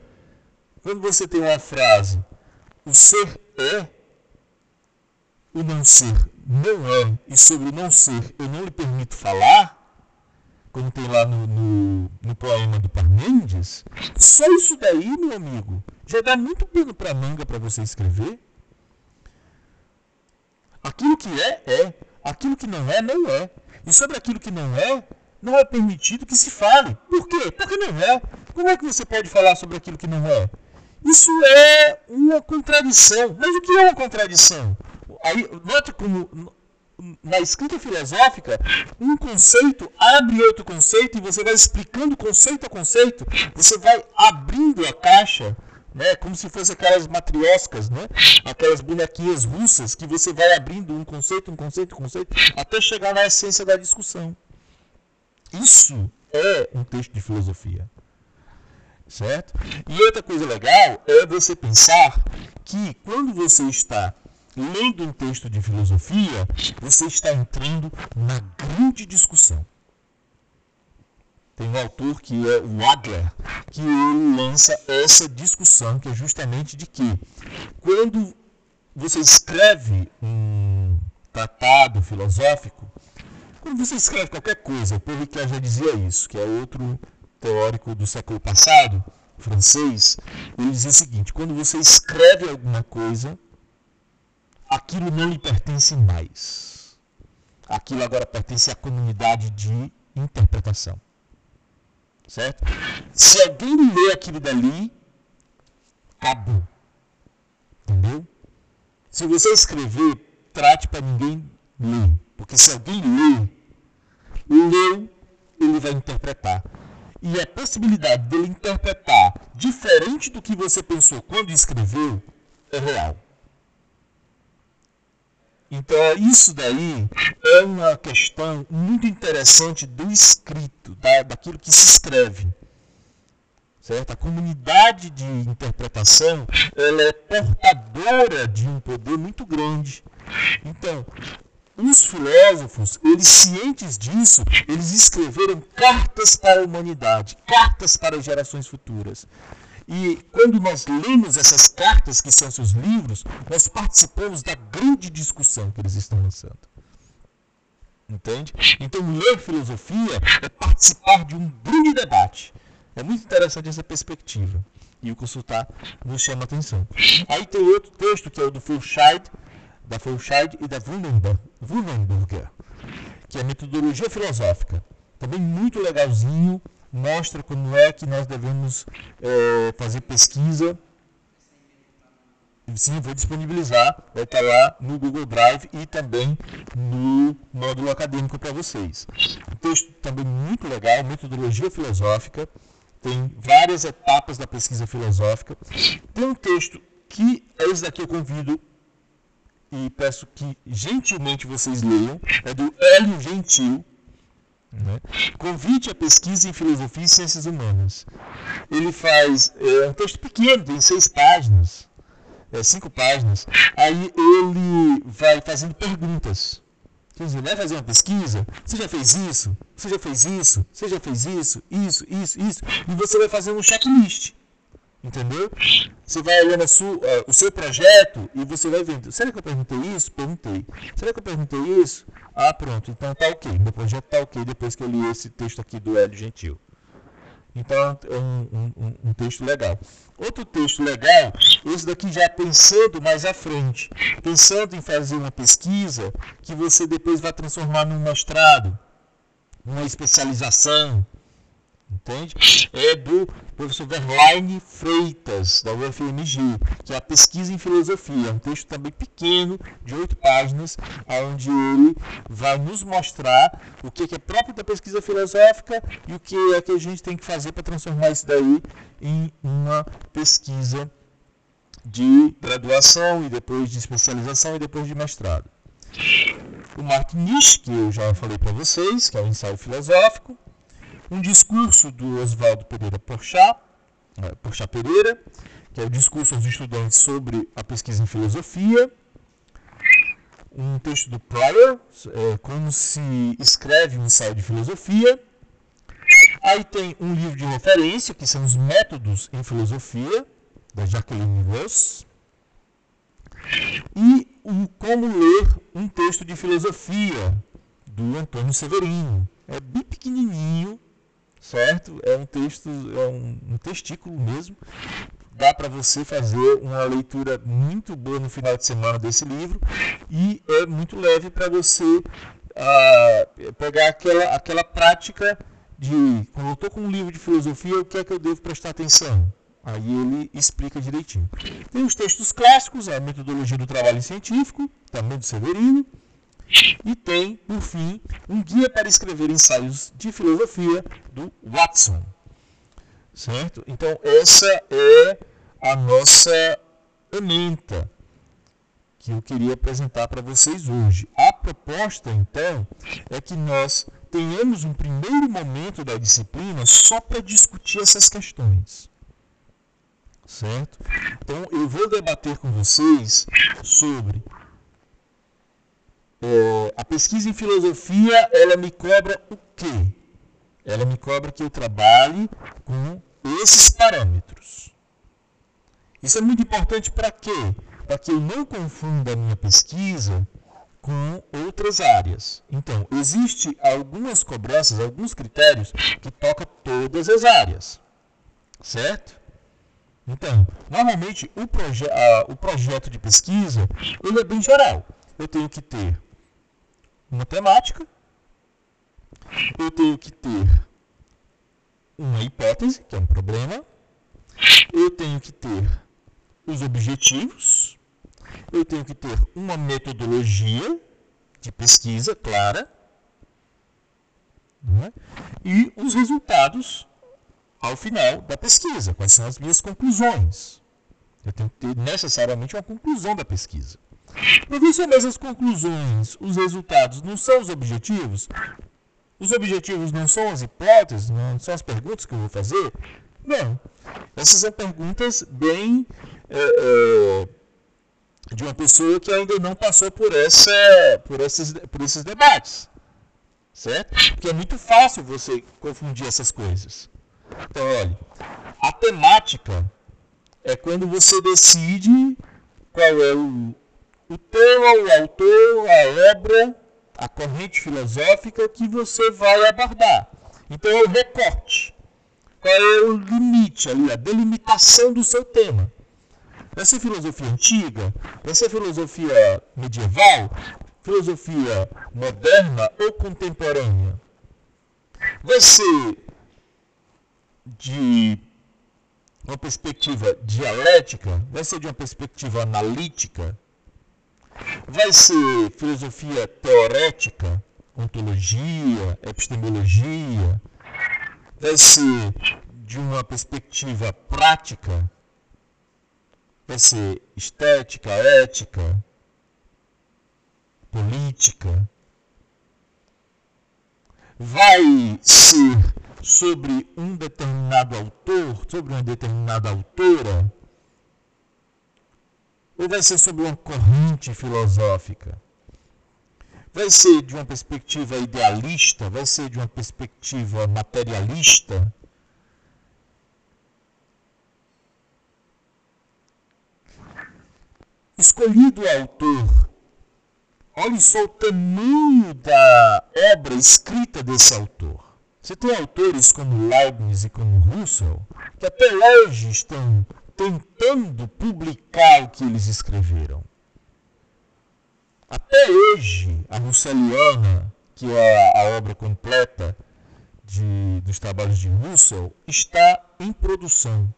quando você tem uma frase, o ser é, o não ser não é, e sobre o não ser eu não lhe permito falar, como tem lá no, no, no poema do Parmênides, só isso daí, meu amigo, já dá muito pano para manga para você escrever. Aquilo que é, é. Aquilo que não é, não é. E sobre aquilo que não é, não é permitido que se fale. Por quê? Porque não é. Como é que você pode falar sobre aquilo que não é? Isso é uma contradição. Mas o que é uma contradição? Aí, note como na escrita filosófica, um conceito abre outro conceito e você vai explicando conceito a conceito, você vai abrindo a caixa, né, como se fosse aquelas matrioscas, né, aquelas bonequinhas russas que você vai abrindo um conceito, um conceito, um conceito, até chegar na essência da discussão. Isso é um texto de filosofia certo? E outra coisa legal é você pensar que quando você está lendo um texto de filosofia, você está entrando na grande discussão. Tem um autor que é o Adler, que ele lança essa discussão, que é justamente de que quando você escreve um tratado filosófico, quando você escreve qualquer coisa, o Pericles já dizia isso, que é outro teórico do século passado, francês, ele dizia o seguinte: quando você escreve alguma coisa, aquilo não lhe pertence mais. Aquilo agora pertence à comunidade de interpretação. Certo? Se alguém lê aquilo dali, acabou. Entendeu? Se você escrever, trate para ninguém ler. Porque se alguém lê, leu, ele vai interpretar e a possibilidade dele interpretar diferente do que você pensou quando escreveu é real. Então, isso daí é uma questão muito interessante do escrito, da, daquilo que se escreve. Certo? A comunidade de interpretação ela é portadora de um poder muito grande. Então, os filósofos, eles cientes disso, eles escreveram cartas para a humanidade, cartas para gerações futuras. E quando nós lemos essas cartas, que são seus livros, nós participamos da grande discussão que eles estão lançando. Entende? Então, ler filosofia é participar de um grande debate. É muito interessante essa perspectiva. E o consultar nos chama atenção. Aí tem outro texto, que é o do Fulscheid, da Feuchard e da Wundenberger, que é metodologia filosófica. Também muito legalzinho, mostra como é que nós devemos é, fazer pesquisa. Sim, vou disponibilizar, vai estar lá no Google Drive e também no módulo acadêmico para vocês. Um texto também muito legal, metodologia filosófica, tem várias etapas da pesquisa filosófica. Tem um texto que esse daqui eu convido e peço que gentilmente vocês leiam, é do Hélio Gentil, né? Convite à pesquisa em filosofia e ciências humanas. Ele faz é, um texto pequeno, tem seis páginas, é, cinco páginas. Aí ele vai fazendo perguntas. Quer dizer, vai fazer uma pesquisa? Você já fez isso? Você já fez isso? Você já fez isso? Isso, isso, isso. E você vai fazendo um checklist. Entendeu? Você vai olhando uh, o seu projeto e você vai vendo. Será que eu perguntei isso? Perguntei. Será que eu perguntei isso? Ah, pronto. Então tá ok. Meu projeto tá ok depois que eu li esse texto aqui do Hélio Gentil. Então é um, um, um, texto legal. Outro texto legal, esse daqui já pensando mais à frente, pensando em fazer uma pesquisa que você depois vai transformar num mestrado, numa especialização, entende? É do professor Verlaine Freitas, da UFMG, que é a pesquisa em filosofia. É um texto também pequeno, de oito páginas, onde ele vai nos mostrar o que é próprio da pesquisa filosófica e o que é que a gente tem que fazer para transformar isso daí em uma pesquisa de graduação e depois de especialização e depois de mestrado. O Mark Nish, que eu já falei para vocês, que é o ensaio filosófico, um discurso do Oswaldo Pereira Porchat, é, Porchat Pereira, que é o discurso aos estudantes sobre a pesquisa em filosofia, um texto do Pryor, é, como se escreve um ensaio de filosofia. Aí tem um livro de referência, que são os métodos em filosofia, da Jacqueline Ross. E o Como Ler um Texto de Filosofia, do Antônio Severino. É bem pequenininho, certo? É um texto, é um, um testículo mesmo. Dá para você fazer uma leitura muito boa no final de semana desse livro e é muito leve para você ah, pegar aquela, aquela prática de quando eu estou com um livro de filosofia, o que é que eu devo prestar atenção? Aí ele explica direitinho. Tem os textos clássicos, a metodologia do trabalho científico, também do Severino, e tem, por fim, um guia para escrever ensaios de filosofia do Watson. Certo? Então, essa é a nossa ementa que eu queria apresentar para vocês hoje. A proposta, então, é que nós tenhamos um primeiro momento da disciplina só para discutir essas questões. Certo? Então, eu vou debater com vocês sobre é, a pesquisa em filosofia, ela me cobra o quê? Ela me cobra que eu trabalhe com esses parâmetros. Isso é muito importante para quê? Para que eu não confunda a minha pesquisa com outras áreas. Então, existe algumas cobranças, alguns critérios que tocam todas as áreas. Certo? Então, normalmente o, proje a, o projeto de pesquisa ele é bem geral. Eu tenho que ter uma temática, eu tenho que ter uma hipótese, que é um problema, eu tenho que ter os objetivos, eu tenho que ter uma metodologia de pesquisa clara né? e os resultados ao final da pesquisa, quais são as minhas conclusões. Eu tenho que ter necessariamente uma conclusão da pesquisa. Professor, mas as conclusões, os resultados não são os objetivos? Os objetivos não são as hipóteses, não são as perguntas que eu vou fazer? Não. Essas são perguntas bem é, é, de uma pessoa que ainda não passou por, essa, por, esses, por esses debates. Certo? Porque é muito fácil você confundir essas coisas. Então, olha, a temática é quando você decide qual é o, o tema, o autor, a obra, a corrente filosófica que você vai abordar. Então é o recorte. Qual é o limite ali, a delimitação do seu tema. Ser filosofia antiga? Ser filosofia medieval? Filosofia moderna ou contemporânea? Vai ser de uma perspectiva dialética? Vai ser de uma perspectiva analítica? Vai ser filosofia teorética, ontologia, epistemologia? Vai ser de uma perspectiva prática? Vai ser estética, ética, política? Vai ser sobre um determinado autor, sobre uma determinada autora? Ou vai ser sobre uma corrente filosófica? Vai ser de uma perspectiva idealista? Vai ser de uma perspectiva materialista? Escolhido o autor, olhe só o tamanho da obra escrita desse autor. Você tem autores como Leibniz e como Russell, que até hoje estão tentando publicar o que eles escreveram. Até hoje, a Russelliana, que é a obra completa de, dos trabalhos de Russell, está em produção.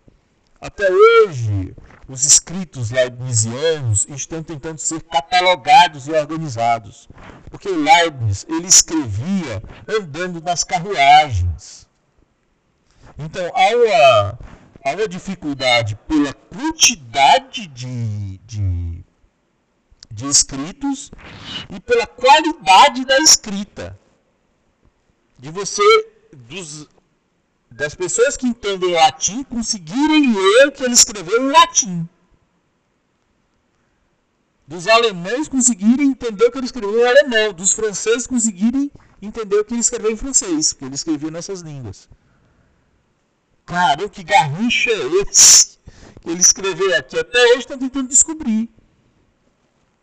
Até hoje, os escritos leibnizianos estão tentando ser catalogados e organizados. Porque Leibniz ele escrevia andando nas carruagens. Então há uma, uma dificuldade pela quantidade de, de, de escritos e pela qualidade da escrita. De você, dos, das pessoas que entendem latim conseguirem ler o que ele escreveu em latim. Dos alemães conseguirem entender o que ele escreveu em alemão. Dos franceses conseguirem entender o que ele escreveu em francês, porque ele escrevia nessas línguas. Cara, que garrincha é esse que ele escreveu aqui? Até hoje estão tentando descobrir.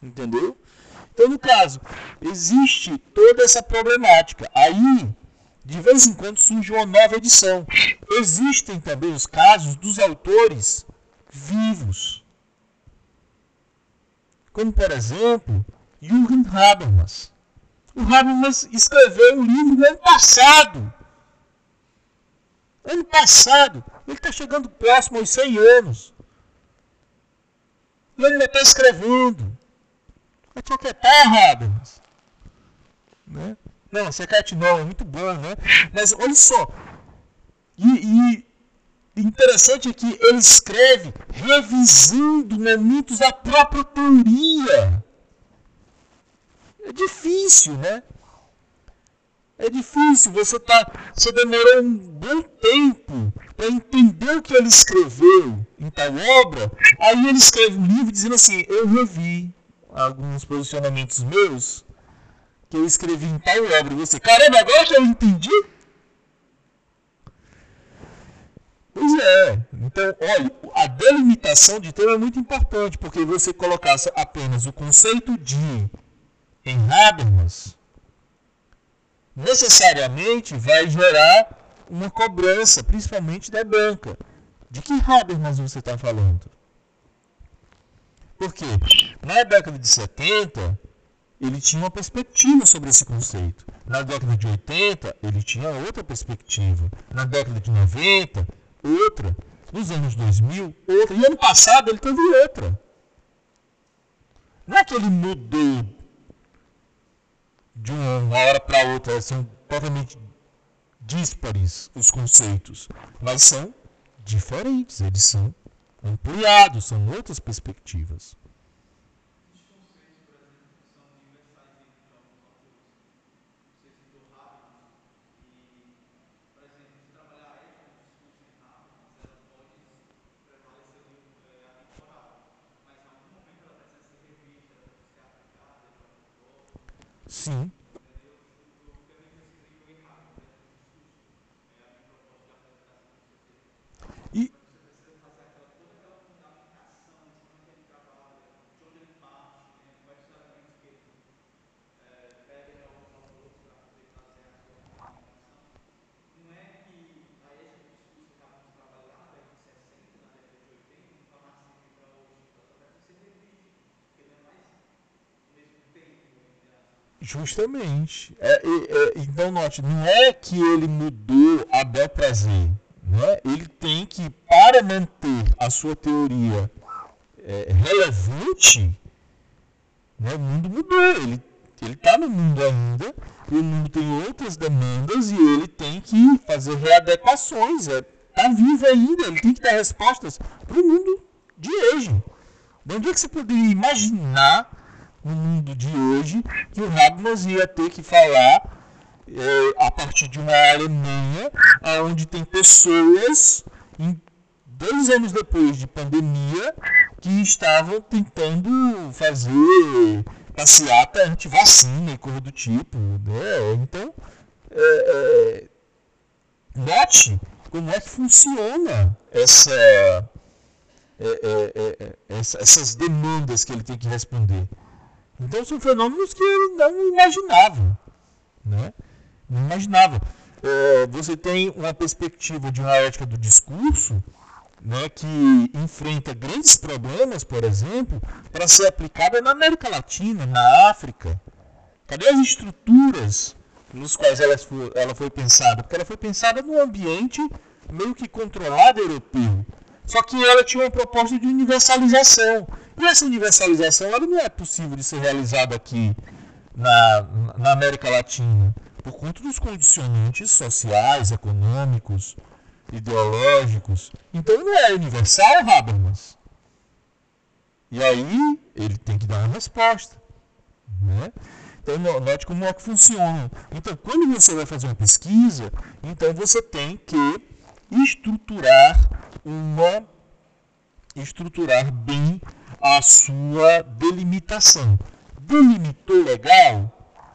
Entendeu? Então, no caso, existe toda essa problemática. Aí, de vez em quando surge uma nova edição. Existem também os casos dos autores vivos. Como, por exemplo, Jürgen Habermas. O Habermas escreveu um livro no ano passado. Ano passado. Ele está chegando próximo aos 100 anos. E ele ainda está escrevendo. Vai te aquietar, Habermas. Né? Não, Secret não, é muito bom, né? Mas olha só. E, e interessante é que ele escreve revisando momentos da própria teoria. É difícil, né? É difícil, você tá, você demorou um bom tempo para entender o que ele escreveu em tal obra. Aí ele escreve um livro dizendo assim: Eu revi alguns posicionamentos meus que eu escrevi em tal obra. Você, caramba, agora que eu entendi? Pois é. Então, olha, a delimitação de tema é muito importante, porque você colocasse apenas o conceito de em Habermas, necessariamente vai gerar uma cobrança, principalmente da banca. De que Habermas você está falando? Porque na década de 70, ele tinha uma perspectiva sobre esse conceito. Na década de 80, ele tinha outra perspectiva. Na década de 90, outra. Nos anos 2000, outra. E ano passado ele teve outra. Não é que ele mudou de uma hora para outra, são totalmente díspares os conceitos, mas são diferentes, eles são ampliados, são outras perspectivas. Sim. Justamente. É, é, então, note, não é que ele mudou a bel prazer. Né? Ele tem que, para manter a sua teoria é, relevante, né, o mundo mudou. Ele está no mundo ainda, o mundo tem outras demandas e ele tem que fazer readequações. Está é, vivo ainda, ele tem que dar respostas para o mundo de hoje. De onde é que você poderia imaginar no mundo de hoje que o Habermas ia ter que falar é, a partir de uma Alemanha onde tem pessoas em, dois anos depois de pandemia que estavam tentando fazer passeata anti-vacina e coisa do tipo. Né? Então, é, é, note como é que funciona essa, é, é, é, essas demandas que ele tem que responder. Então são fenômenos que ele não imaginava. Né? Não imaginava. É, você tem uma perspectiva de uma ética do discurso né, que enfrenta grandes problemas, por exemplo, para ser aplicada na América Latina, na África. Cadê as estruturas nos quais ela foi, ela foi pensada? Porque ela foi pensada num ambiente meio que controlado europeu. Só que ela tinha uma proposta de universalização. E essa universalização ela não é possível de ser realizada aqui na, na América Latina, por conta dos condicionantes sociais, econômicos, ideológicos. Então não é universal, Habermas. E aí ele tem que dar uma resposta. Né? Então note como é que funciona. Então quando você vai fazer uma pesquisa, então você tem que estruturar uma estruturar bem a sua delimitação. Delimitou legal?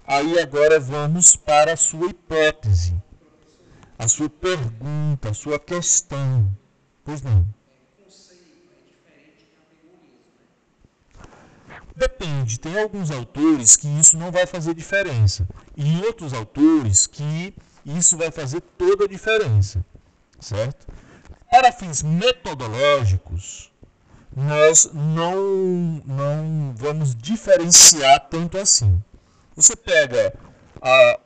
Aí agora vamos para a sua hipótese, a sua pergunta, a sua questão. Pois não. Depende, tem alguns autores que isso não vai fazer diferença, e outros autores que isso vai fazer toda a diferença certo? Para fins metodológicos, nós não, não vamos diferenciar tanto assim. Você pega a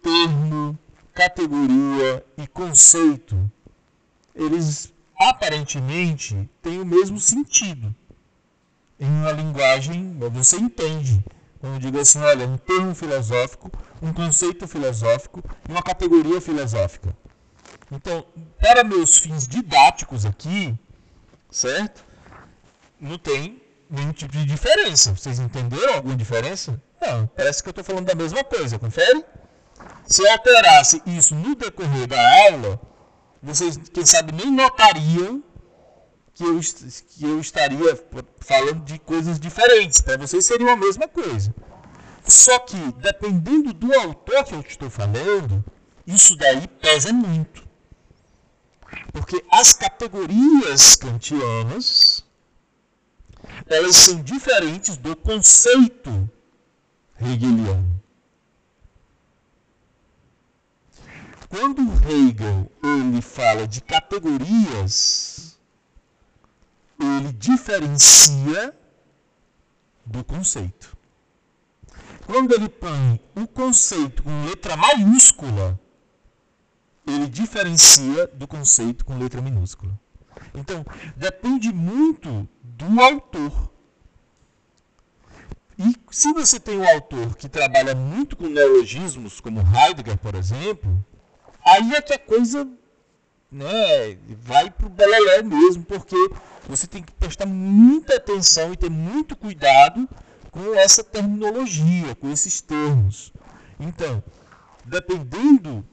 termo, categoria e conceito, eles aparentemente têm o mesmo sentido. Em uma linguagem, você entende. Quando eu digo assim, olha, um termo filosófico, um conceito filosófico e uma categoria filosófica. Então, para meus fins didáticos aqui, certo? Não tem nenhum tipo de diferença. Vocês entenderam alguma diferença? Não, parece que eu estou falando da mesma coisa, confere? Se eu alterasse isso no decorrer da aula, vocês, quem sabe, nem notariam que eu, que eu estaria falando de coisas diferentes. Para vocês seria a mesma coisa. Só que, dependendo do autor que eu estou falando, isso daí pesa muito. Porque as categorias kantianas elas são diferentes do conceito hegeliano. Quando Hegel ele fala de categorias, ele diferencia do conceito. Quando ele põe o conceito com letra maiúscula, ele diferencia do conceito com letra minúscula. Então, depende muito do autor. E se você tem um autor que trabalha muito com neologismos, como Heidegger, por exemplo, aí é que a coisa né, vai para o belelé mesmo, porque você tem que prestar muita atenção e ter muito cuidado com essa terminologia, com esses termos. Então, dependendo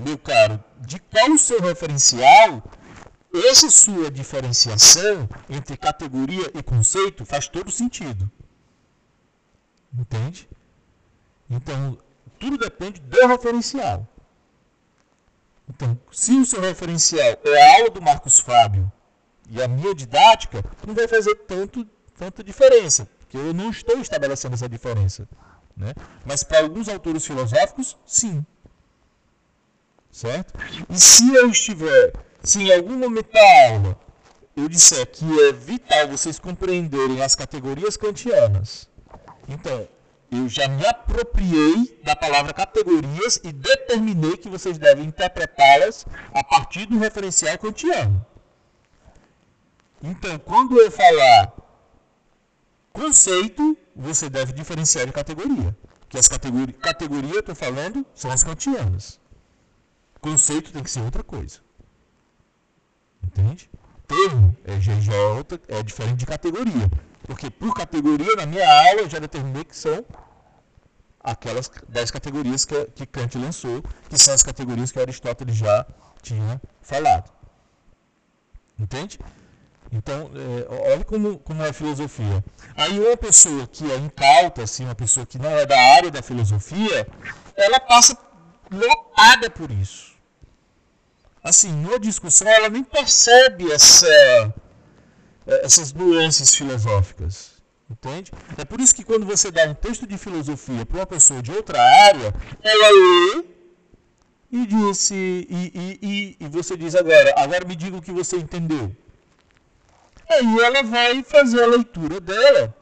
meu caro, de qual o seu referencial, essa sua diferenciação entre categoria e conceito faz todo sentido. Entende? Então, tudo depende do referencial. Então, se o seu referencial é a aula do Marcos Fábio e a minha didática, não vai fazer tanto, tanta diferença, porque eu não estou estabelecendo essa diferença. Né? Mas para alguns autores filosóficos, sim. Certo? E se eu estiver, se em algum momento da aula eu disser que é vital vocês compreenderem as categorias kantianas, então eu já me apropriei da palavra categorias e determinei que vocês devem interpretá-las a partir do referencial kantiano. Então, quando eu falar conceito, você deve diferenciar de categoria. Que as categorias, categoria, eu estou falando, são as kantianas. Conceito tem que ser outra coisa. Entende? Termo é, já é, é diferente de categoria. Porque por categoria, na minha aula, eu já determinei que são aquelas 10 categorias que, que Kant lançou, que são as categorias que Aristóteles já tinha falado. Entende? Então, é, olha como, como é a filosofia. Aí uma pessoa que é incauta, assim, uma pessoa que não é da área da filosofia, ela passa lotada por isso. Assim, numa discussão, ela nem percebe essa, essas nuances filosóficas. Entende? É por isso que quando você dá um texto de filosofia para uma pessoa de outra área, ela lê e disse e, e, e, e você diz agora, agora me diga o que você entendeu. Aí ela vai fazer a leitura dela.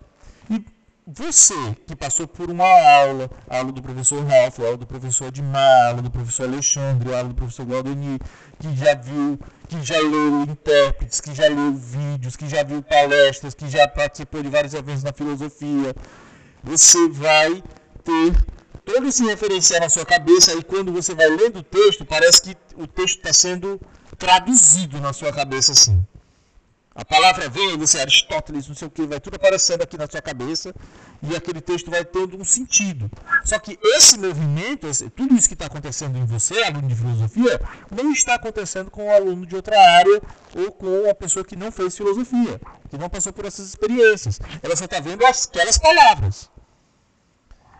Você que passou por uma aula, aula do professor Ralph, aula do professor Admar, aula do professor Alexandre, aula do professor Gualdeni, que já viu, que já leu intérpretes, que já leu vídeos, que já viu palestras, que já participou de vários eventos na filosofia, você vai ter todo esse referencial na sua cabeça e quando você vai lendo o texto, parece que o texto está sendo traduzido na sua cabeça assim. A palavra vem, você Aristóteles, não sei o que, vai tudo aparecendo aqui na sua cabeça e aquele texto vai tendo um sentido. Só que esse movimento, tudo isso que está acontecendo em você, aluno de filosofia, não está acontecendo com um aluno de outra área ou com uma pessoa que não fez filosofia, que não passou por essas experiências. Ela só está vendo aquelas palavras.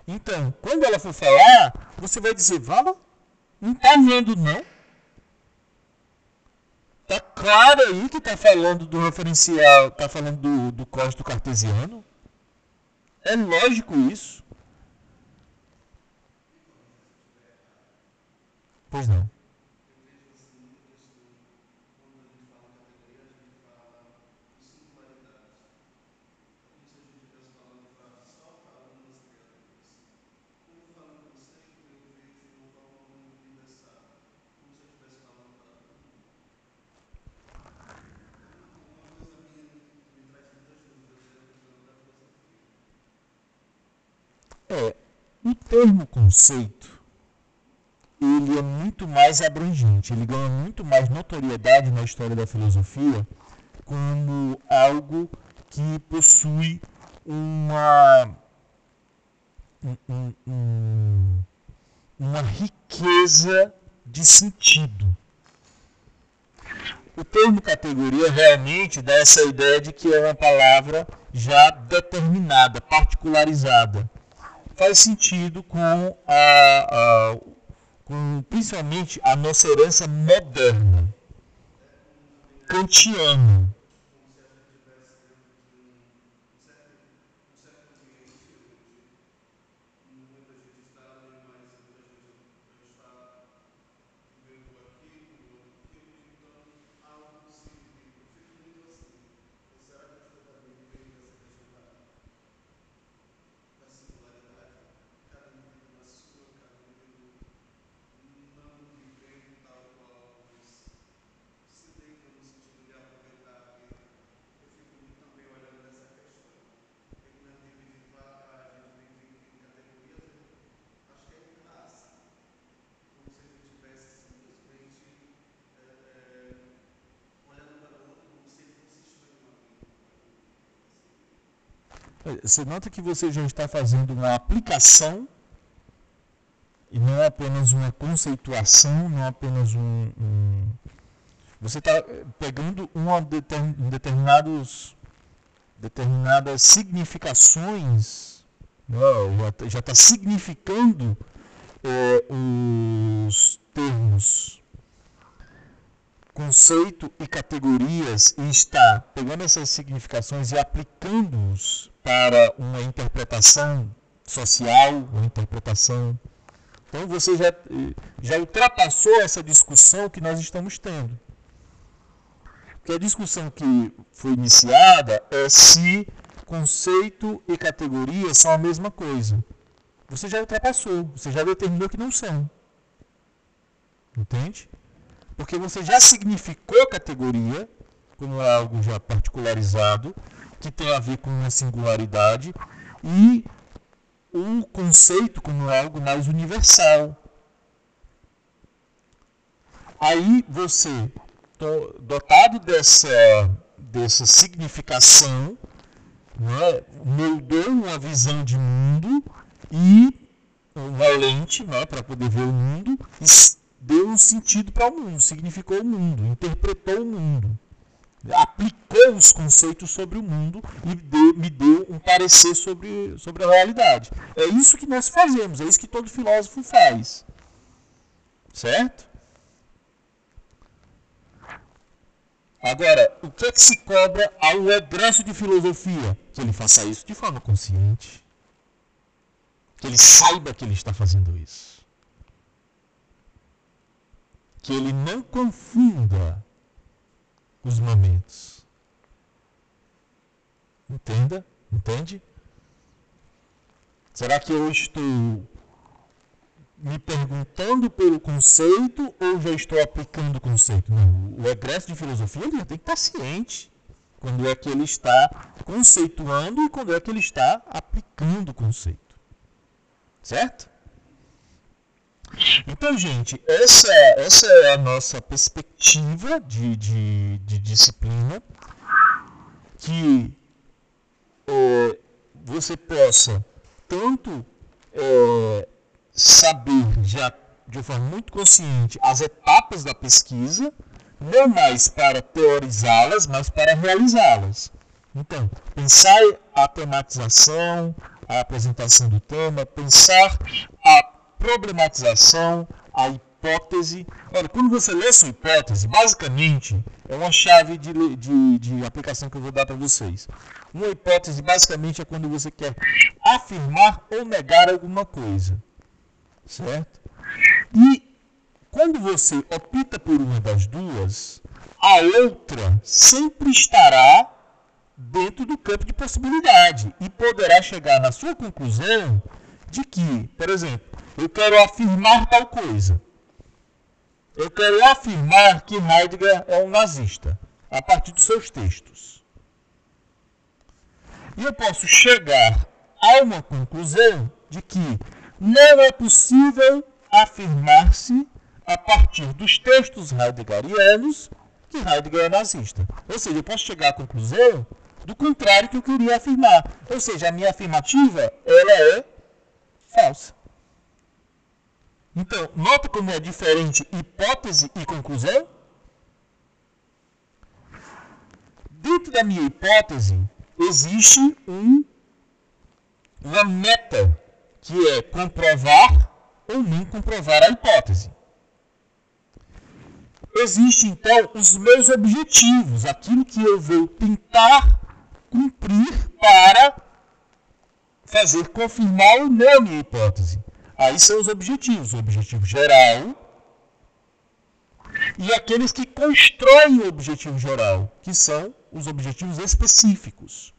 Então, quando ela for falar, você vai dizer, Vala, não está vendo não? Tá claro aí que tá falando do referencial, tá falando do, do código cartesiano. É lógico isso. Pois não. É, o termo conceito, ele é muito mais abrangente, ele ganha muito mais notoriedade na história da filosofia como algo que possui uma, um, um, uma riqueza de sentido. O termo categoria realmente dá essa ideia de que é uma palavra já determinada, particularizada faz sentido com, a, a, com principalmente a nossa herança moderna, kantiana. Você nota que você já está fazendo uma aplicação e não apenas uma conceituação, não apenas um. um você está pegando uma determinados, determinadas significações, né, já está significando é, os termos conceito e categorias e está pegando essas significações e aplicando-os para uma interpretação social, uma interpretação. Então você já, já ultrapassou essa discussão que nós estamos tendo. Porque a discussão que foi iniciada é se conceito e categoria são a mesma coisa. você já ultrapassou, você já determinou que não são. Entende? Porque você já significou categoria como algo já particularizado, que tem a ver com uma singularidade, e o conceito como algo mais universal. Aí você, dotado dessa, dessa significação, né, moldou uma visão de mundo e uma lente né, para poder ver o mundo deu um sentido para o mundo, significou o mundo, interpretou o mundo, aplicou os conceitos sobre o mundo e me deu um parecer sobre, sobre a realidade. É isso que nós fazemos, é isso que todo filósofo faz. Certo? Agora, o que é que se cobra ao egresso de filosofia? Que ele faça isso de forma consciente. Que ele saiba que ele está fazendo isso. Que ele não confunda os momentos. Entenda? Entende? Será que eu estou me perguntando pelo conceito ou já estou aplicando o conceito? Não, o egresso de filosofia ele tem que estar ciente quando é que ele está conceituando e quando é que ele está aplicando o conceito. Certo? Então, gente, essa, essa é a nossa perspectiva de, de, de disciplina que é, você possa tanto é, saber já de forma muito consciente as etapas da pesquisa, não mais para teorizá-las, mas para realizá-las. Então, pensar a tematização, a apresentação do tema, pensar a problematização, a hipótese. Olha, quando você lê sua hipótese, basicamente é uma chave de, de, de aplicação que eu vou dar para vocês. Uma hipótese, basicamente, é quando você quer afirmar ou negar alguma coisa certo? E quando você opta por uma das duas, a outra sempre estará dentro do campo de possibilidade e poderá chegar na sua conclusão de que, por exemplo, eu quero afirmar tal coisa. Eu quero afirmar que Heidegger é um nazista, a partir dos seus textos. E eu posso chegar a uma conclusão de que não é possível afirmar-se, a partir dos textos heideggerianos, que Heidegger é nazista. Ou seja, eu posso chegar à conclusão do contrário que eu queria afirmar. Ou seja, a minha afirmativa ela é falsa. Então, nota como é diferente hipótese e conclusão? Dentro da minha hipótese, existe um, uma meta que é comprovar ou não comprovar a hipótese. Existem, então, os meus objetivos, aquilo que eu vou tentar cumprir para fazer confirmar ou não a minha hipótese. Aí são os objetivos, o objetivo geral e aqueles que constroem o objetivo geral, que são os objetivos específicos.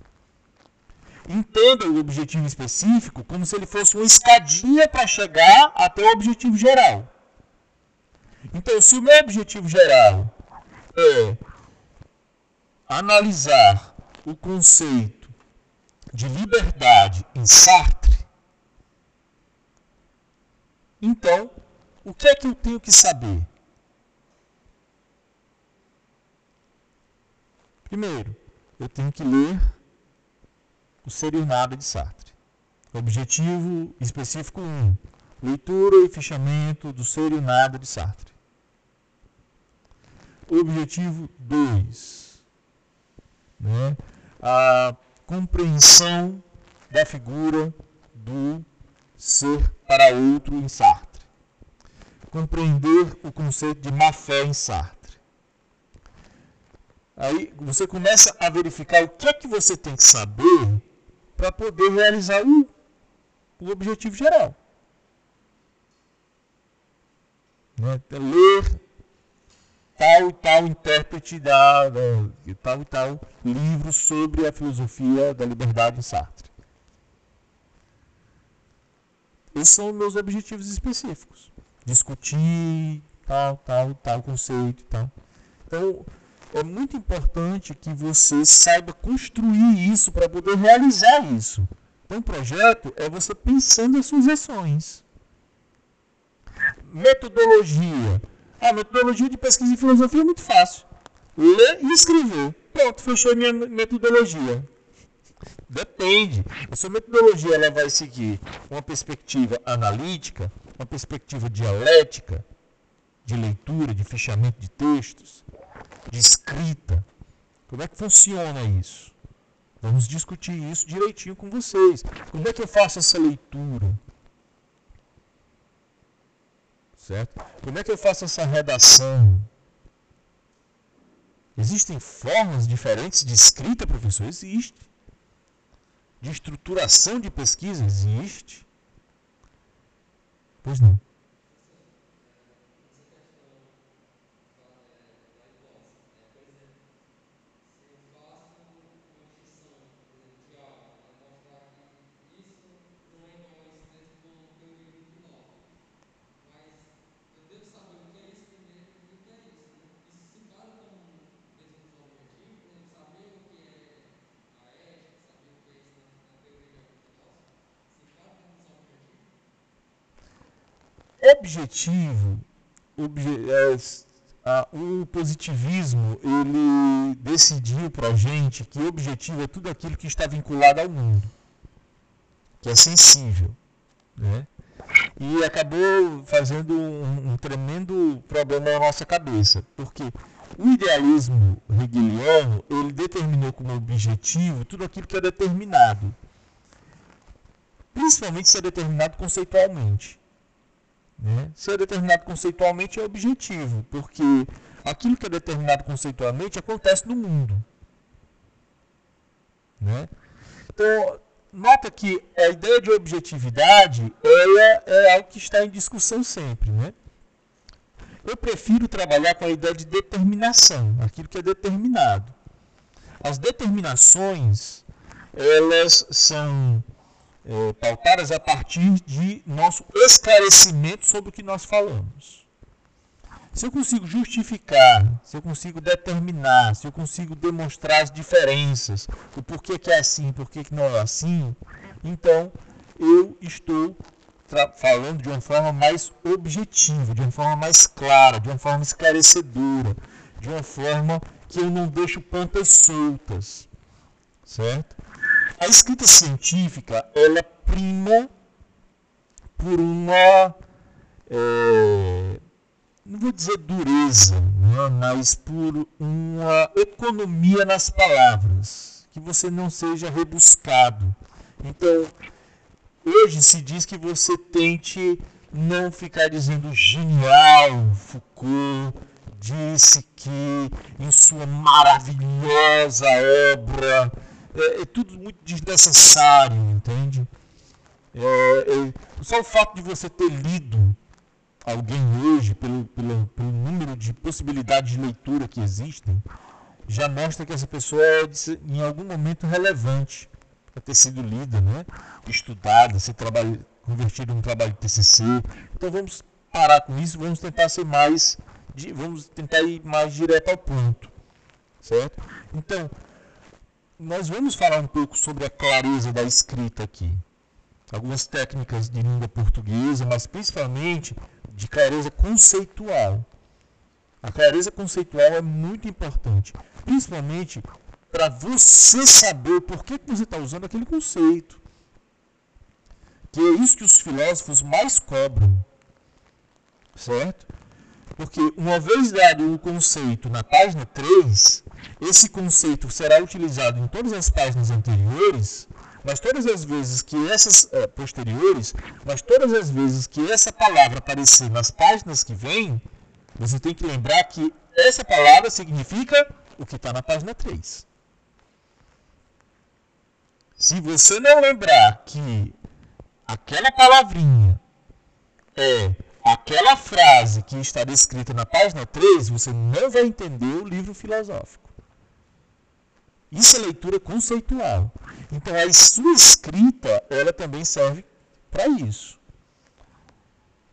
Entenda o objetivo específico como se ele fosse uma escadinha para chegar até o objetivo geral. Então, se o meu objetivo geral é analisar o conceito de liberdade em Sartre, então, o que é que eu tenho que saber? Primeiro, eu tenho que ler o Ser e o Nada de Sartre. Objetivo específico 1. Leitura e fichamento do Ser e o Nada de Sartre. Objetivo 2. Né? A compreensão da figura do ser para outro em Sartre. Compreender o conceito de má fé em Sartre. Aí você começa a verificar o que é que você tem que saber para poder realizar o, o objetivo geral. Né? Ler tal e tal intérprete da, da, tal e tal livro sobre a filosofia da liberdade em Sartre. Esses são meus objetivos específicos. Discutir tal, tal, tal conceito e tal. Então, é muito importante que você saiba construir isso para poder realizar isso. Então, projeto é você pensando as suas ações. Metodologia. A metodologia de pesquisa em filosofia é muito fácil. Ler e escrever. Pronto, fechou minha metodologia. Depende. A sua metodologia ela vai seguir uma perspectiva analítica, uma perspectiva dialética, de leitura, de fechamento de textos, de escrita. Como é que funciona isso? Vamos discutir isso direitinho com vocês. Como é que eu faço essa leitura? Certo? Como é que eu faço essa redação? Existem formas diferentes de escrita, professor? Existe. De estruturação de pesquisa? Existe. Pois não. Objetivo, obje, é, a, o positivismo, ele decidiu para a gente que objetivo é tudo aquilo que está vinculado ao mundo, que é sensível. Né? E acabou fazendo um, um tremendo problema na nossa cabeça, porque o idealismo hegeliano, ele determinou como objetivo tudo aquilo que é determinado. Principalmente se é determinado conceitualmente. Né? Ser determinado conceitualmente é objetivo, porque aquilo que é determinado conceitualmente acontece no mundo. Né? Então, nota que a ideia de objetividade ela é algo que está em discussão sempre. Né? Eu prefiro trabalhar com a ideia de determinação, aquilo que é determinado. As determinações, elas são é, pautadas a partir de nosso esclarecimento sobre o que nós falamos. Se eu consigo justificar, se eu consigo determinar, se eu consigo demonstrar as diferenças, o porquê que é assim, porquê que não é assim, então eu estou falando de uma forma mais objetiva, de uma forma mais clara, de uma forma esclarecedora, de uma forma que eu não deixo pontas soltas, certo? A escrita científica, ela prima por uma, é, não vou dizer dureza, né, mas por uma economia nas palavras, que você não seja rebuscado. Então, hoje se diz que você tente não ficar dizendo genial, Foucault disse que em sua maravilhosa obra é, é tudo muito desnecessário, entende? É, é, só o fato de você ter lido alguém hoje, pelo, pelo, pelo número de possibilidades de leitura que existem, já mostra que essa pessoa é em algum momento relevante para ter sido lida, né? estudada, ser trabalho, convertida em um trabalho de TCC. Então vamos parar com isso, vamos tentar ser mais, vamos tentar ir mais direto ao ponto, certo? Então nós vamos falar um pouco sobre a clareza da escrita aqui. Algumas técnicas de língua portuguesa, mas principalmente de clareza conceitual. A clareza conceitual é muito importante, principalmente para você saber por que você está usando aquele conceito. Que é isso que os filósofos mais cobram. Certo? Porque uma vez dado o conceito na página 3, esse conceito será utilizado em todas as páginas anteriores, mas todas as vezes que essas é, posteriores, mas todas as vezes que essa palavra aparecer nas páginas que vêm, você tem que lembrar que essa palavra significa o que está na página 3. Se você não lembrar que aquela palavrinha é aquela frase que está descrita na página 3, você não vai entender o livro filosófico. Isso é leitura conceitual. Então a sua escrita, ela também serve para isso.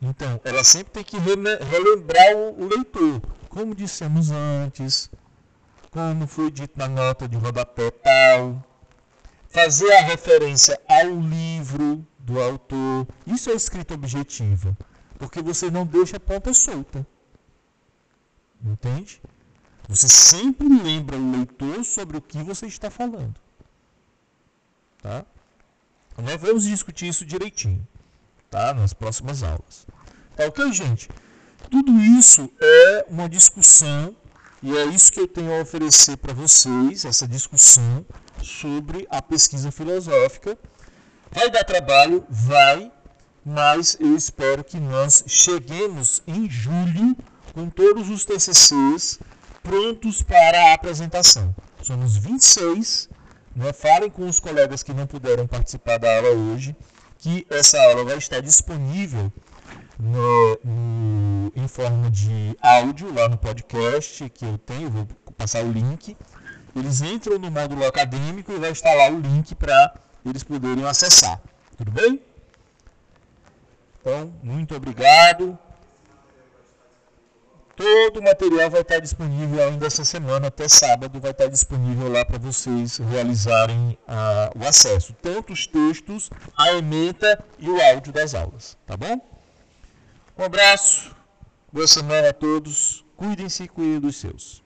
Então, ela sempre tem que relembrar o leitor, como dissemos antes, como foi dito na nota de rodapé tal, fazer a referência ao livro do autor. Isso é escrita objetiva, porque você não deixa a ponta solta. Entende? Você sempre lembra o leitor sobre o que você está falando. Tá? Nós vamos discutir isso direitinho, tá? Nas próximas aulas. Tá ok, gente? Tudo isso é uma discussão e é isso que eu tenho a oferecer para vocês, essa discussão sobre a pesquisa filosófica. Vai dar trabalho? Vai, mas eu espero que nós cheguemos em julho com todos os TCCs prontos para a apresentação. Somos 26 né? Falem com os colegas que não puderam participar da aula hoje, que essa aula vai estar disponível no, no, em forma de áudio lá no podcast que eu tenho, vou passar o link. Eles entram no módulo acadêmico e vai estar lá o link para eles poderem acessar. Tudo bem? Então, muito obrigado. Todo o material vai estar disponível ainda essa semana, até sábado, vai estar disponível lá para vocês realizarem uh, o acesso. Tanto os textos, a ementa e o áudio das aulas. Tá bom? Um abraço, boa semana a todos. Cuidem-se e cuidem dos seus.